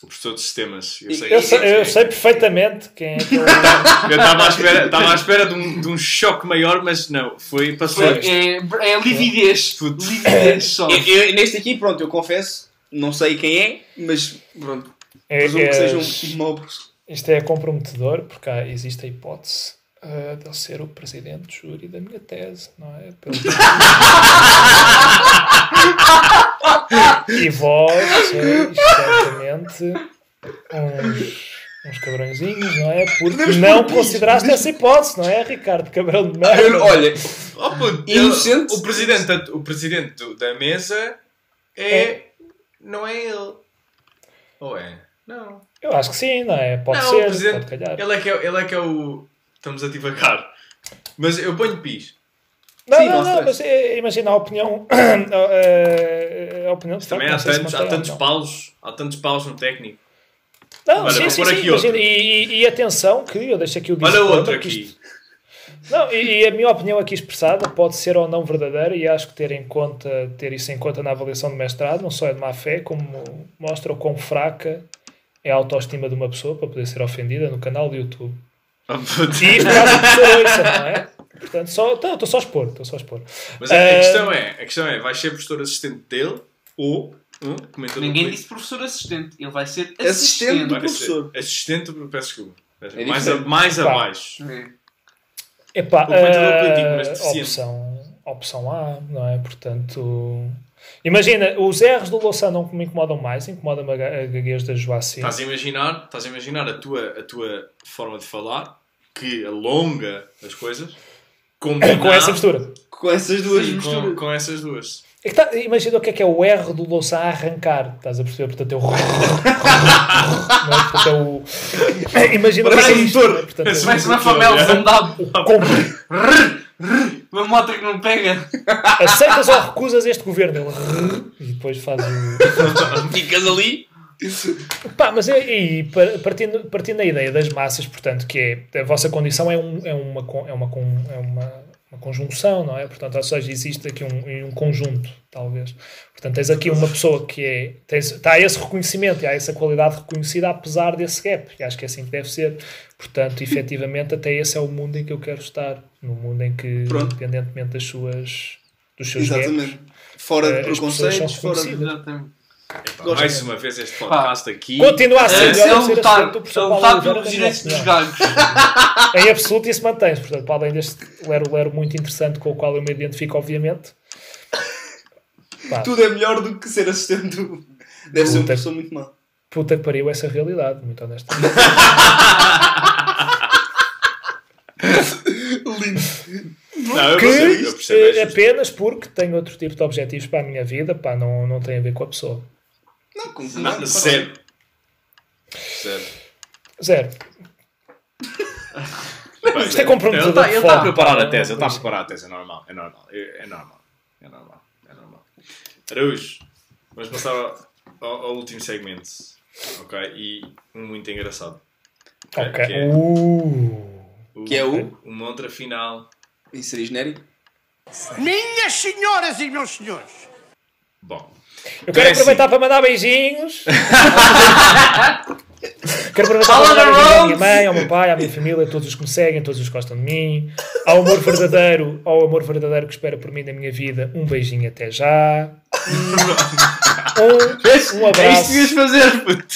O professor de sistemas. Eu sei, Eu sei, eu sei perfeitamente quem é que eu... Eu estava à espera, estava à espera de, um, de um choque maior, mas não. Foi, passou. Foi, é, é lividez. Putz. Lividez só. Eu- eu- neste aqui, pronto, eu confesso, não sei quem é, mas pronto, É, presumo que é- seja um, um mau professor. Isto é comprometedor, porque há, existe a hipótese ah, de ele ser o presidente de júri da minha tese, não é? Pelo- e vós sois certamente uns, uns cabrõezinhos, não é? Porque Podemos não consideraste essa hipótese, não é, Ricardo? Cabrão de Eu- merda. olha, Oh, puto, ele- o presidente, da- o presidente da mesa é, É. Não é ele. Ou é? Não. Eu acho que sim, não é? Pode não, ser, pode calhar. Ele é, que é, ele é que é o. Estamos a divagar. Mas eu ponho pis. Não, Sim, não, não mas é, imagina a opinião. a, a opinião Também há tantos, há tantos paus. Há tantos paus no técnico. Não, Olha, sim, sim, sim, imagina, e, e- e atenção que eu deixo aqui o Olha outro aqui. isto- Não, e, e a minha opinião aqui expressada pode ser ou não verdadeira e acho que ter em conta ter isso em conta na avaliação de mestrado não só é de má fé como mostra o quão fraca é a autoestima de uma pessoa para poder ser ofendida no canal do YouTube. Puto. E isto caso a pessoa ouça, não é? Portanto, só, então, estou só a expor, estou só a expor. Mas a, a Ah, questão é: a questão é, vais ser professor assistente dele ou um comentador Ninguém político? disse professor assistente. Ele vai ser Assistente assistente. do Vai ser professor. Assistente, do- peço desculpa. É mais a- mais abaixo. É. Epá, O comentador ah, político, mas deficiente. opção, opção A, não é? Portanto, imagina, os R's do Louçã não me incomodam mais, incomoda-me a ga- a gaguez da Joacim. Estás a imaginar, estás a, imaginar a, tua, a tua forma de falar que alonga as coisas combinado Com essa mistura. Com essas duas Sim, misturas. com, com essas duas. É que tá- imagina o que é que é o R do Louçã a arrancar, estás a perceber? Portanto, é o. é? Portanto, é o. Imagina o que é isto, motor. é? Portanto, é Parece uma favela fundada. com- Uma moto que não pega. Aceitas ou recusas este governo? Ele. E depois faz o. Ficas ali. Pá, mas é, e par- partindo, partindo da ideia das massas, portanto, que é a vossa condição é, um, é, uma, é, uma, é uma, uma conjunção, não é? Portanto, ou seja, existe aqui um, um conjunto, talvez. Portanto, tens aqui uma pessoa que é. Tens, está esse reconhecimento e há essa qualidade reconhecida apesar desse gap. E acho que é assim que deve ser. Portanto, efetivamente, até esse é o mundo em que eu quero estar. No mundo em que, Pronto. independentemente das suas, dos seus gaps, Exatamente. Fora Eh, de pessoas preconceitos, fora de... Exatamente. Epá, mais uma vez este podcast aqui. Continua a ser É, a ser lutar, São ele Paulo lutar pelos direitos dos galgos. em absoluto isso mantém-se. Portanto, para além deste lero-lero muito interessante com o qual eu me identifico, obviamente. Pá, Tudo é melhor do que ser assistente do... Deve ser uma Puta. pessoa muito má. puta que pariu essa realidade, muito honestamente. Não, eu que percebo, eu percebo, é apenas porque tenho outro tipo de objetivos para a minha vida, pá, não, não tem a ver com a pessoa. Não, com Não, Zero. Zero. Zero. Pá, Isto é comprometedor Ele está está a forma, preparar a tese, ele está a não- preparar a tese, é normal, é normal, é, é normal, é normal, é normal. Araújo, vamos passar ao, ao- ao último segmento, ok? E um muito engraçado. Ok. Que é, Uh. o, Que é o? o mantra final. E seria genérico? Minhas senhoras e meus senhores. Bom, Eu quero É assim. aproveitar para mandar beijinhos. quero aproveitar para mandar da beijinhos à minha mãe, ao meu pai, à minha família, a todos os que me seguem, todos os que gostam de mim. Ao amor verdadeiro, ao amor verdadeiro que espera por mim na minha vida, um beijinho até já. Um, um É isto que ias abraço, fazer, puto.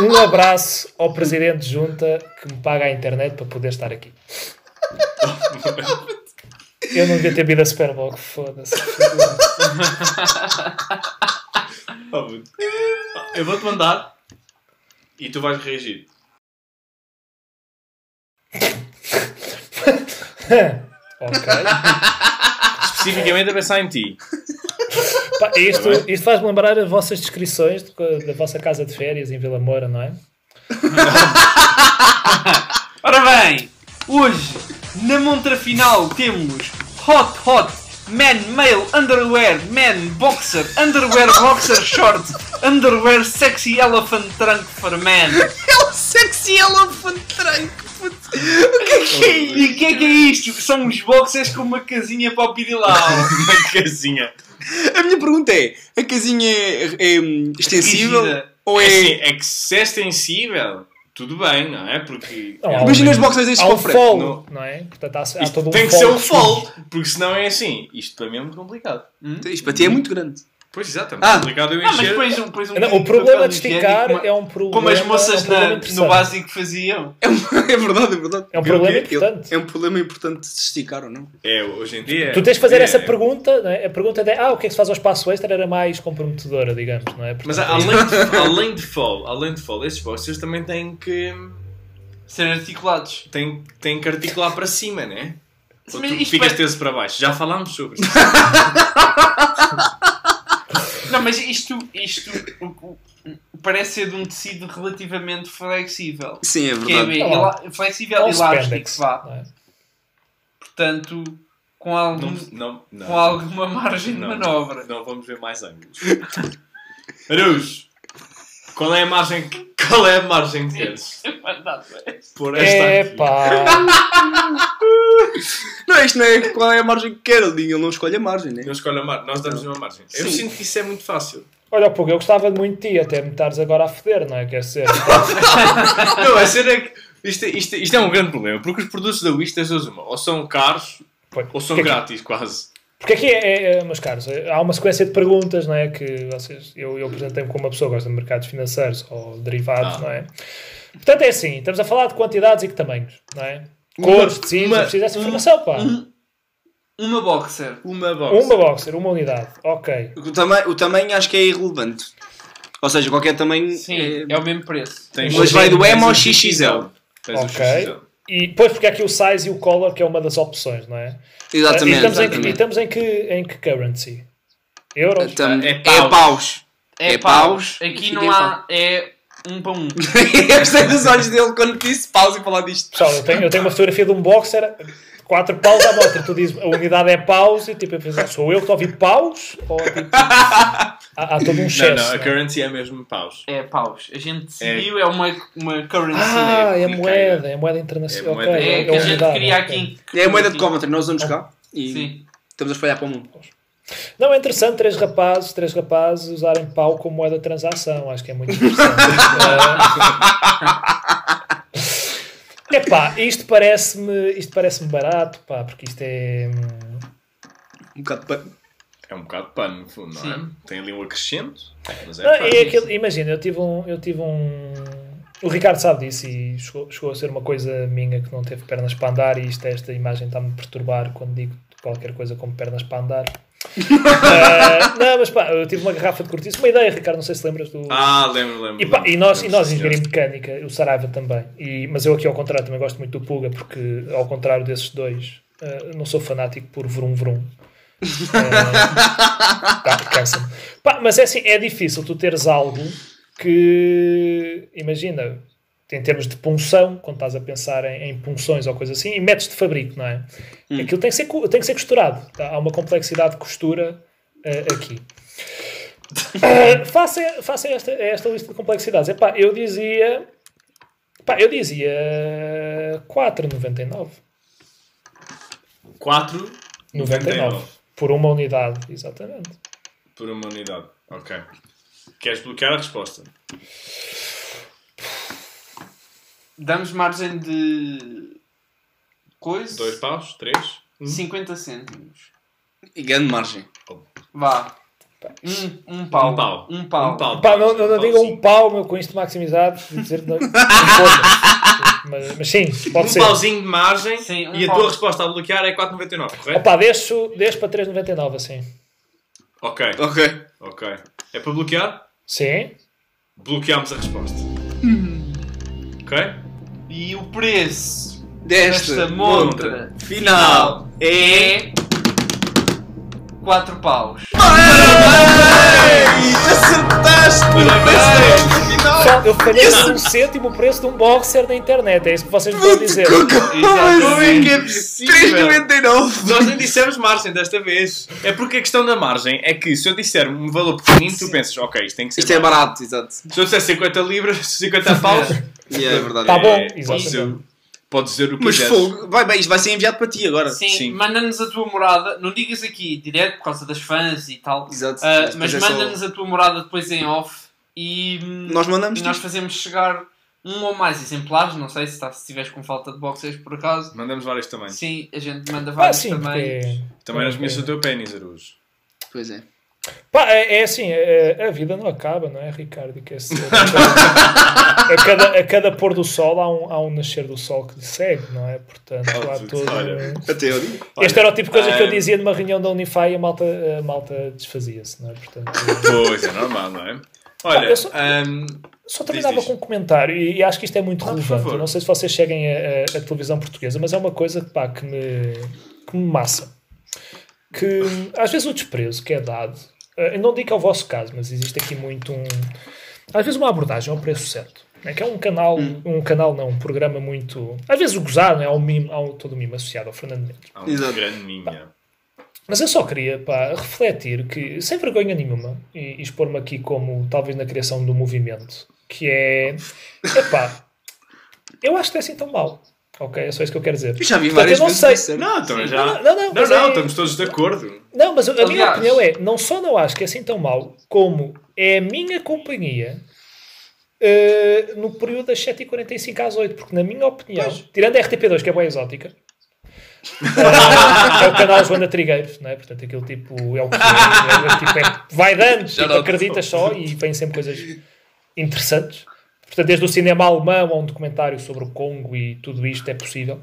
um abraço ao presidente de junta que me paga a internet para poder estar aqui. Eu não devia ter vindo a Super Bowl, foda-se. Eu vou-te mandar e tu vais reagir. ok. Especificamente a pensar em ti. Pá, isto, Tá isto faz-me lembrar as vossas descrições de- da vossa casa de férias em Vila Moura, não é? Ora bem, hoje na montra final temos Hot Hot Man Male Underwear Man Boxer Underwear Boxer Short Underwear Sexy Elephant Trunk for Man. É o sexy elephant trunk, puto. O que é que é E o que é que é isto? São uns boxers com uma casinha para o pirilau. Na casinha. A minha pergunta é: a casinha é, é, hum, extensível? Ou É é. assim, é é extensível, tudo bem, não é? Porque Não, Imagina os boxers um com frete. fall, não- não é? Portanto, há, há isto todo um tem que fall ser um fall, porque senão é assim. Isto para mim é muito complicado. Isto para ti é muito grande. Pois exato, é muito Ah. complicado eu Ah, mas encher. depois, depois um Não, o problema de esticar higiênico, é um problema. Como as é moças um problema na- no básico faziam. É, um- é verdade, é verdade. É um problema É- importante. É, um problema importante de se esticar ou não? É, hoje em dia. Tu tens de fazer é- essa pergunta, não é? a pergunta de ah, o que é que se faz ao espaço extra era mais comprometedora, digamos, não é? Mas Portanto, além de, além de fall, além de fall, esses boxers também têm que. Ser articulados. têm, têm que articular para cima, né? Ou Mas tu isto ficas vai- teso para baixo. Já falámos sobre isso. Não, mas isto, isto parece ser de um tecido relativamente flexível. Sim, é Que é verdade. flexível é um e elástico, vá. é? Portanto, com, algum, Não, não, não. com alguma margem de manobra. Não vamos ver mais ângulos. Aruz, qual é a margem, qual é a margem que queres por esta É aqui? pá. Não, isto não é qual é a margem que quer. Ele ele não escolhe a margem, né? Não escolhe a margem, nós damos uma margem. Eu Sim. sinto que isso é muito fácil. Olha, Puga, eu gostava muito de ti, até me estares agora a foder, não é? Quer dizer, Não, a cena é que isto, é- isto, é- isto é um grande problema, porque os produtos da Wish tens duas uma. Ou são caros, ou são porque, aqui, grátis, quase. Porque aqui é, é, é, meus caros, há uma sequência de perguntas, não é? Que vocês, eu, eu apresentei-me como uma pessoa que gosta de mercados financeiros ou derivados, Ah. não é? Portanto, é assim, estamos a falar de quantidades e que tamanhos, não é? Cores, tecidos, uma- preciso dessa informação, pá. Uma boxer. Uma box. Uma boxer, uma unidade. Ok. O tamanho, o tamanho acho que é irrelevante. Ou seja, qualquer tamanho. Sim, é- é o mesmo preço. Tens Mas vai do M ao XXL. Tens o Ok. E depois porque há aqui o size e o color, que é uma das opções, não é? Exatamente. e estamos, Em, que, e exatamente. estamos em, que, em que currency? Euros? Tam- É é paus. paus. É, É paus. paus. Aqui não há. É um para um. Eu gostei dos olhos dele quando disse paus e falar disto. Pessoal, eu tenho, eu tenho uma fotografia de um boxer, 4 paus à mostra. Tu dizes a unidade é paus e tipo, eu penso, sou eu que estou a ouvir paus? Ou tipo, há, há todo um excesso. não, a não é? currency é mesmo paus. É paus. A gente decidiu, é, uma, uma currency. Ah, é a ok. moeda, é a moeda internacional. É a moeda- ok, é, é que a gente queria aqui. É a moeda de Coventry, nós usamos cá. E Sim. estamos a espalhar para o mundo. Não, é interessante três rapazes, três rapazes usarem pau como moeda de transação. Acho que é muito interessante. É Epá, isto parece-me isto parece barato, pá, porque isto é. Um bocado de pano. É um bocado de pano, no fundo, não é? Sim. Tem ali um acrescento, mas é Não, é aquele- imagina, eu tive um. Eu tive um o Ricardo sabe disso e chegou, chegou a ser uma coisa minha que não teve pernas para andar e isto, esta imagem está-me a perturbar quando digo qualquer coisa como pernas para andar. Ah, não, mas pá, eu tive uma garrafa de cortiço, uma ideia, Ricardo, não sei se lembras do. Ah, lembro, lembro. E, pá, lembro. e nós, e Lembro, nós sim, engenharia mecânica, o Saraiva também. E, mas eu aqui ao contrário também gosto muito do Puga, porque ao contrário desses dois, eh, não sou fanático por vrum vrum. Pá, cansa-me. Pá, mas é assim, é difícil tu teres algo que, imagina, em termos de punção, quando estás a pensar em, em punções ou coisa assim, e métodos de fabrico, não é? Aquilo tem que ser, tem que ser costurado. tá? Há uma complexidade de costura eh, aqui. Uh, faça, faça esta, esta lista de complexidades. Epá, eu dizia. Pá, eu dizia 4,99. 4 99. Por uma unidade, exatamente. por uma unidade. Ok. Queres bloquear a resposta? Damos margem de. Coisa? 2 paus? 3? 50 cêntimos. E grande margem. Vá. Um, um pau. Um pau. Um pau. Um pau. Pá, não, não, não digam pauzinho. um pau, meu, com isto maximizado, de dizer que não. Foda-se. mas, mas sim, pode um ser. pauzinho de margem Sim, um e a pau. tua resposta a bloquear é 4,99, correto? Opa, deixo, deixo para 3,99 assim. Ok, Ok. ok. É para bloquear? Sim. Bloqueamos a resposta. Ok? E o preço Desta, desta montra montra final é. é. 4 paus. Acertaste! Só, eu por um cêntimo o preço de um boxer na internet. É isso que vocês me estão a dizer. Como é que é possível? 3,99! Nós nem dissemos margem desta vez. É porque a questão da margem é que se eu disser um valor pequenino, tu pensas, ok, isto tem que ser. Isto é margem. barato, exato. Se eu disser 50 libras, 50 paus, E é verdade. Tá bom, é, pode, ser, exatamente. pode dizer o que Mas quiseres. fogo, vai bem, isto vai ser enviado para ti agora. Sim, Sim. manda-nos a tua morada. Não digas aqui direto por causa das fãs e tal. Exato. Ah, Mas mas é só- manda-nos a tua morada depois em off e, Nós mandamos e nós fazemos chegar um ou mais exemplares. Não sei se, está, se estiveres com falta de boxers por acaso. Mandamos vários tamanhos. Sim, a gente manda Ah, vários sim, também. porque. Também não porque- conheço o teu pênis, Arujo. Pois é. Pá, é, é assim, é- a vida não acaba, não é, Ricardo? Que esse- a, cada, a cada pôr do sol há um, há um nascer do sol que segue, não é? Portanto, há Oh, todo. olha. Digo. Este era o tipo de coisa que eu ah, dizia numa reunião da Unify e a malta, a malta desfazia-se, não é? Portanto, Pois, é normal, não é? Olha, eu sou- ahm, só terminava diz. com um comentário e, e acho que isto é muito Ah, relevante. não sei se vocês seguem a, a- a televisão portuguesa, mas é uma coisa pá, que, me, que me massa. Que às vezes o desprezo que é dado, eu não digo que é o vosso caso, mas existe aqui muito um. Às vezes uma abordagem ao preço certo. né? Que é um canal, um canal não, um programa muito. Às vezes o gozar, não é? Há, um mimo, há um- todo o mimo associado ao Fernando Mendes. há um Exato. grande minha. Mas eu só queria pá, refletir que, sem vergonha nenhuma, e, e expor-me aqui como talvez na criação do movimento, que é. Epá, eu acho que é assim tão mal. Ok? É só isso que eu quero dizer. Eu já vi Portanto, várias eu não vezes sei. Não, então já. Não, não, não, não, não, é- estamos todos de acordo. Não, mas a minha Aliás- opinião é: não só não acho que é assim tão mal, como é a minha companhia. eh, no período das 7h45 às 8 porque na minha opinião, tirando a RTP2, que é boa exótica, eh, é o canal Joana Trigueiros, não é? Portanto, aquele tipo é o que é, é, é, tipo, é- vai dando, tipo, acreditas só e vem sempre coisas interessantes. Portanto, desde o cinema alemão a um documentário sobre o Congo e tudo isto é possível.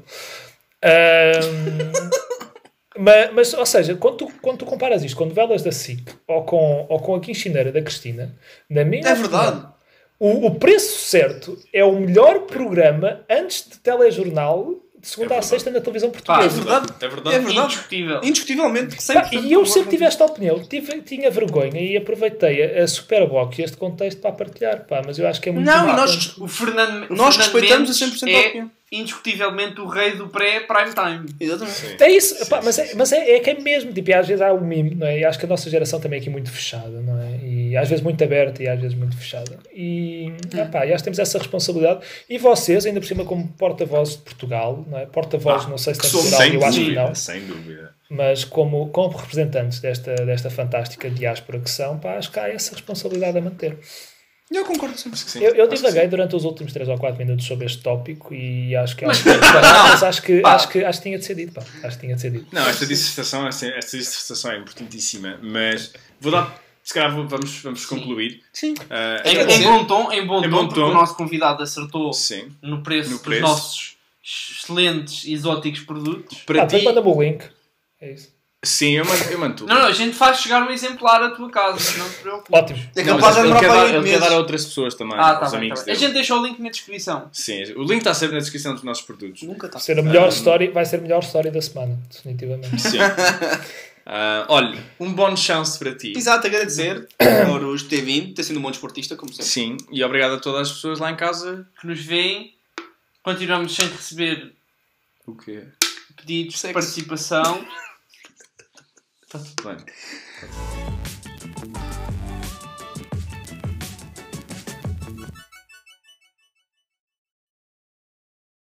Ahm, mas, mas, ou seja, quando tu, quando tu comparas isto com novelas da SIC ou com, ou com a Quinchineira da Cristina, na minha É verdade. opinião, o, o preço certo é o melhor programa antes de telejornal segunda É a sexta na televisão É portuguesa. verdade. É verdade. É verdade. Indiscutível. Indiscutivelmente. Pá, 100% e eu sempre tive esta opinião, tive, tinha vergonha e aproveitei a, a Superboc e este contexto para partilhar, pá, mas eu acho que é muito Não, e nós- O Fernando, Nós Fernando respeitamos Mendes a 100% a é opinião. Indiscutivelmente o rei do pré-prime time. Exatamente. É isso, pá, mas, é, mas é, é que é mesmo, tipo, e às vezes há o mimo, não é? E acho que a nossa geração também é aqui muito fechada, não é? E às vezes muito aberta e às vezes muito fechada. E, ah, pá, e acho que temos essa responsabilidade. E vocês, ainda por cima, como porta-vozes de Portugal, não é? Porta-vozes, não sei se tem Sem eu acho que dúvida, não. sem dúvida. Mas como, como representantes desta, desta fantástica diáspora que são, pá, acho que há essa responsabilidade a manter. Eu concordo sempre. Sim, Eu, eu que divaguei sim. durante os últimos 3 ou 4 minutos sobre este tópico e acho que acho que, mas acho que, Pá. acho que acho que tinha de ser dito, pá. Acho que tinha de ser dito. Não, esta dissertação, esta, esta dissertação é importantíssima, mas vou dar. Se calhar vamos, vamos concluir. Sim. Ah, Em, Quer em bom tom, em bom Em tom, bom porque tom. o nosso convidado acertou sim. no preço, No dos nossos excelentes, exóticos produtos. Para Ah, ti. depois manda-me o link. É isso. Sim, eu mando, eu mando tudo. Não, não, a gente faz chegar um exemplar à tua casa, não te preocupes. Ótimo. É Não, capaz mas de ele quer dar, ele quer dar a outras pessoas também, Ah, tá bem, amigos tá bem. A gente deixa o link na descrição. Sim, o link está sempre na descrição dos nossos produtos. Nunca está. Vai ser a melhor story, vai ser a melhor story da semana, definitivamente. Sim. Ah, olha, um bónus chance para ti. Exato, agradecer por os ter vindo, ter sido um bom desportista, como sempre. Sim, e obrigado a todas as pessoas lá em casa. Que nos veem, continuamos sem receber O quê? pedidos de Sexo. participação. Está tudo bem.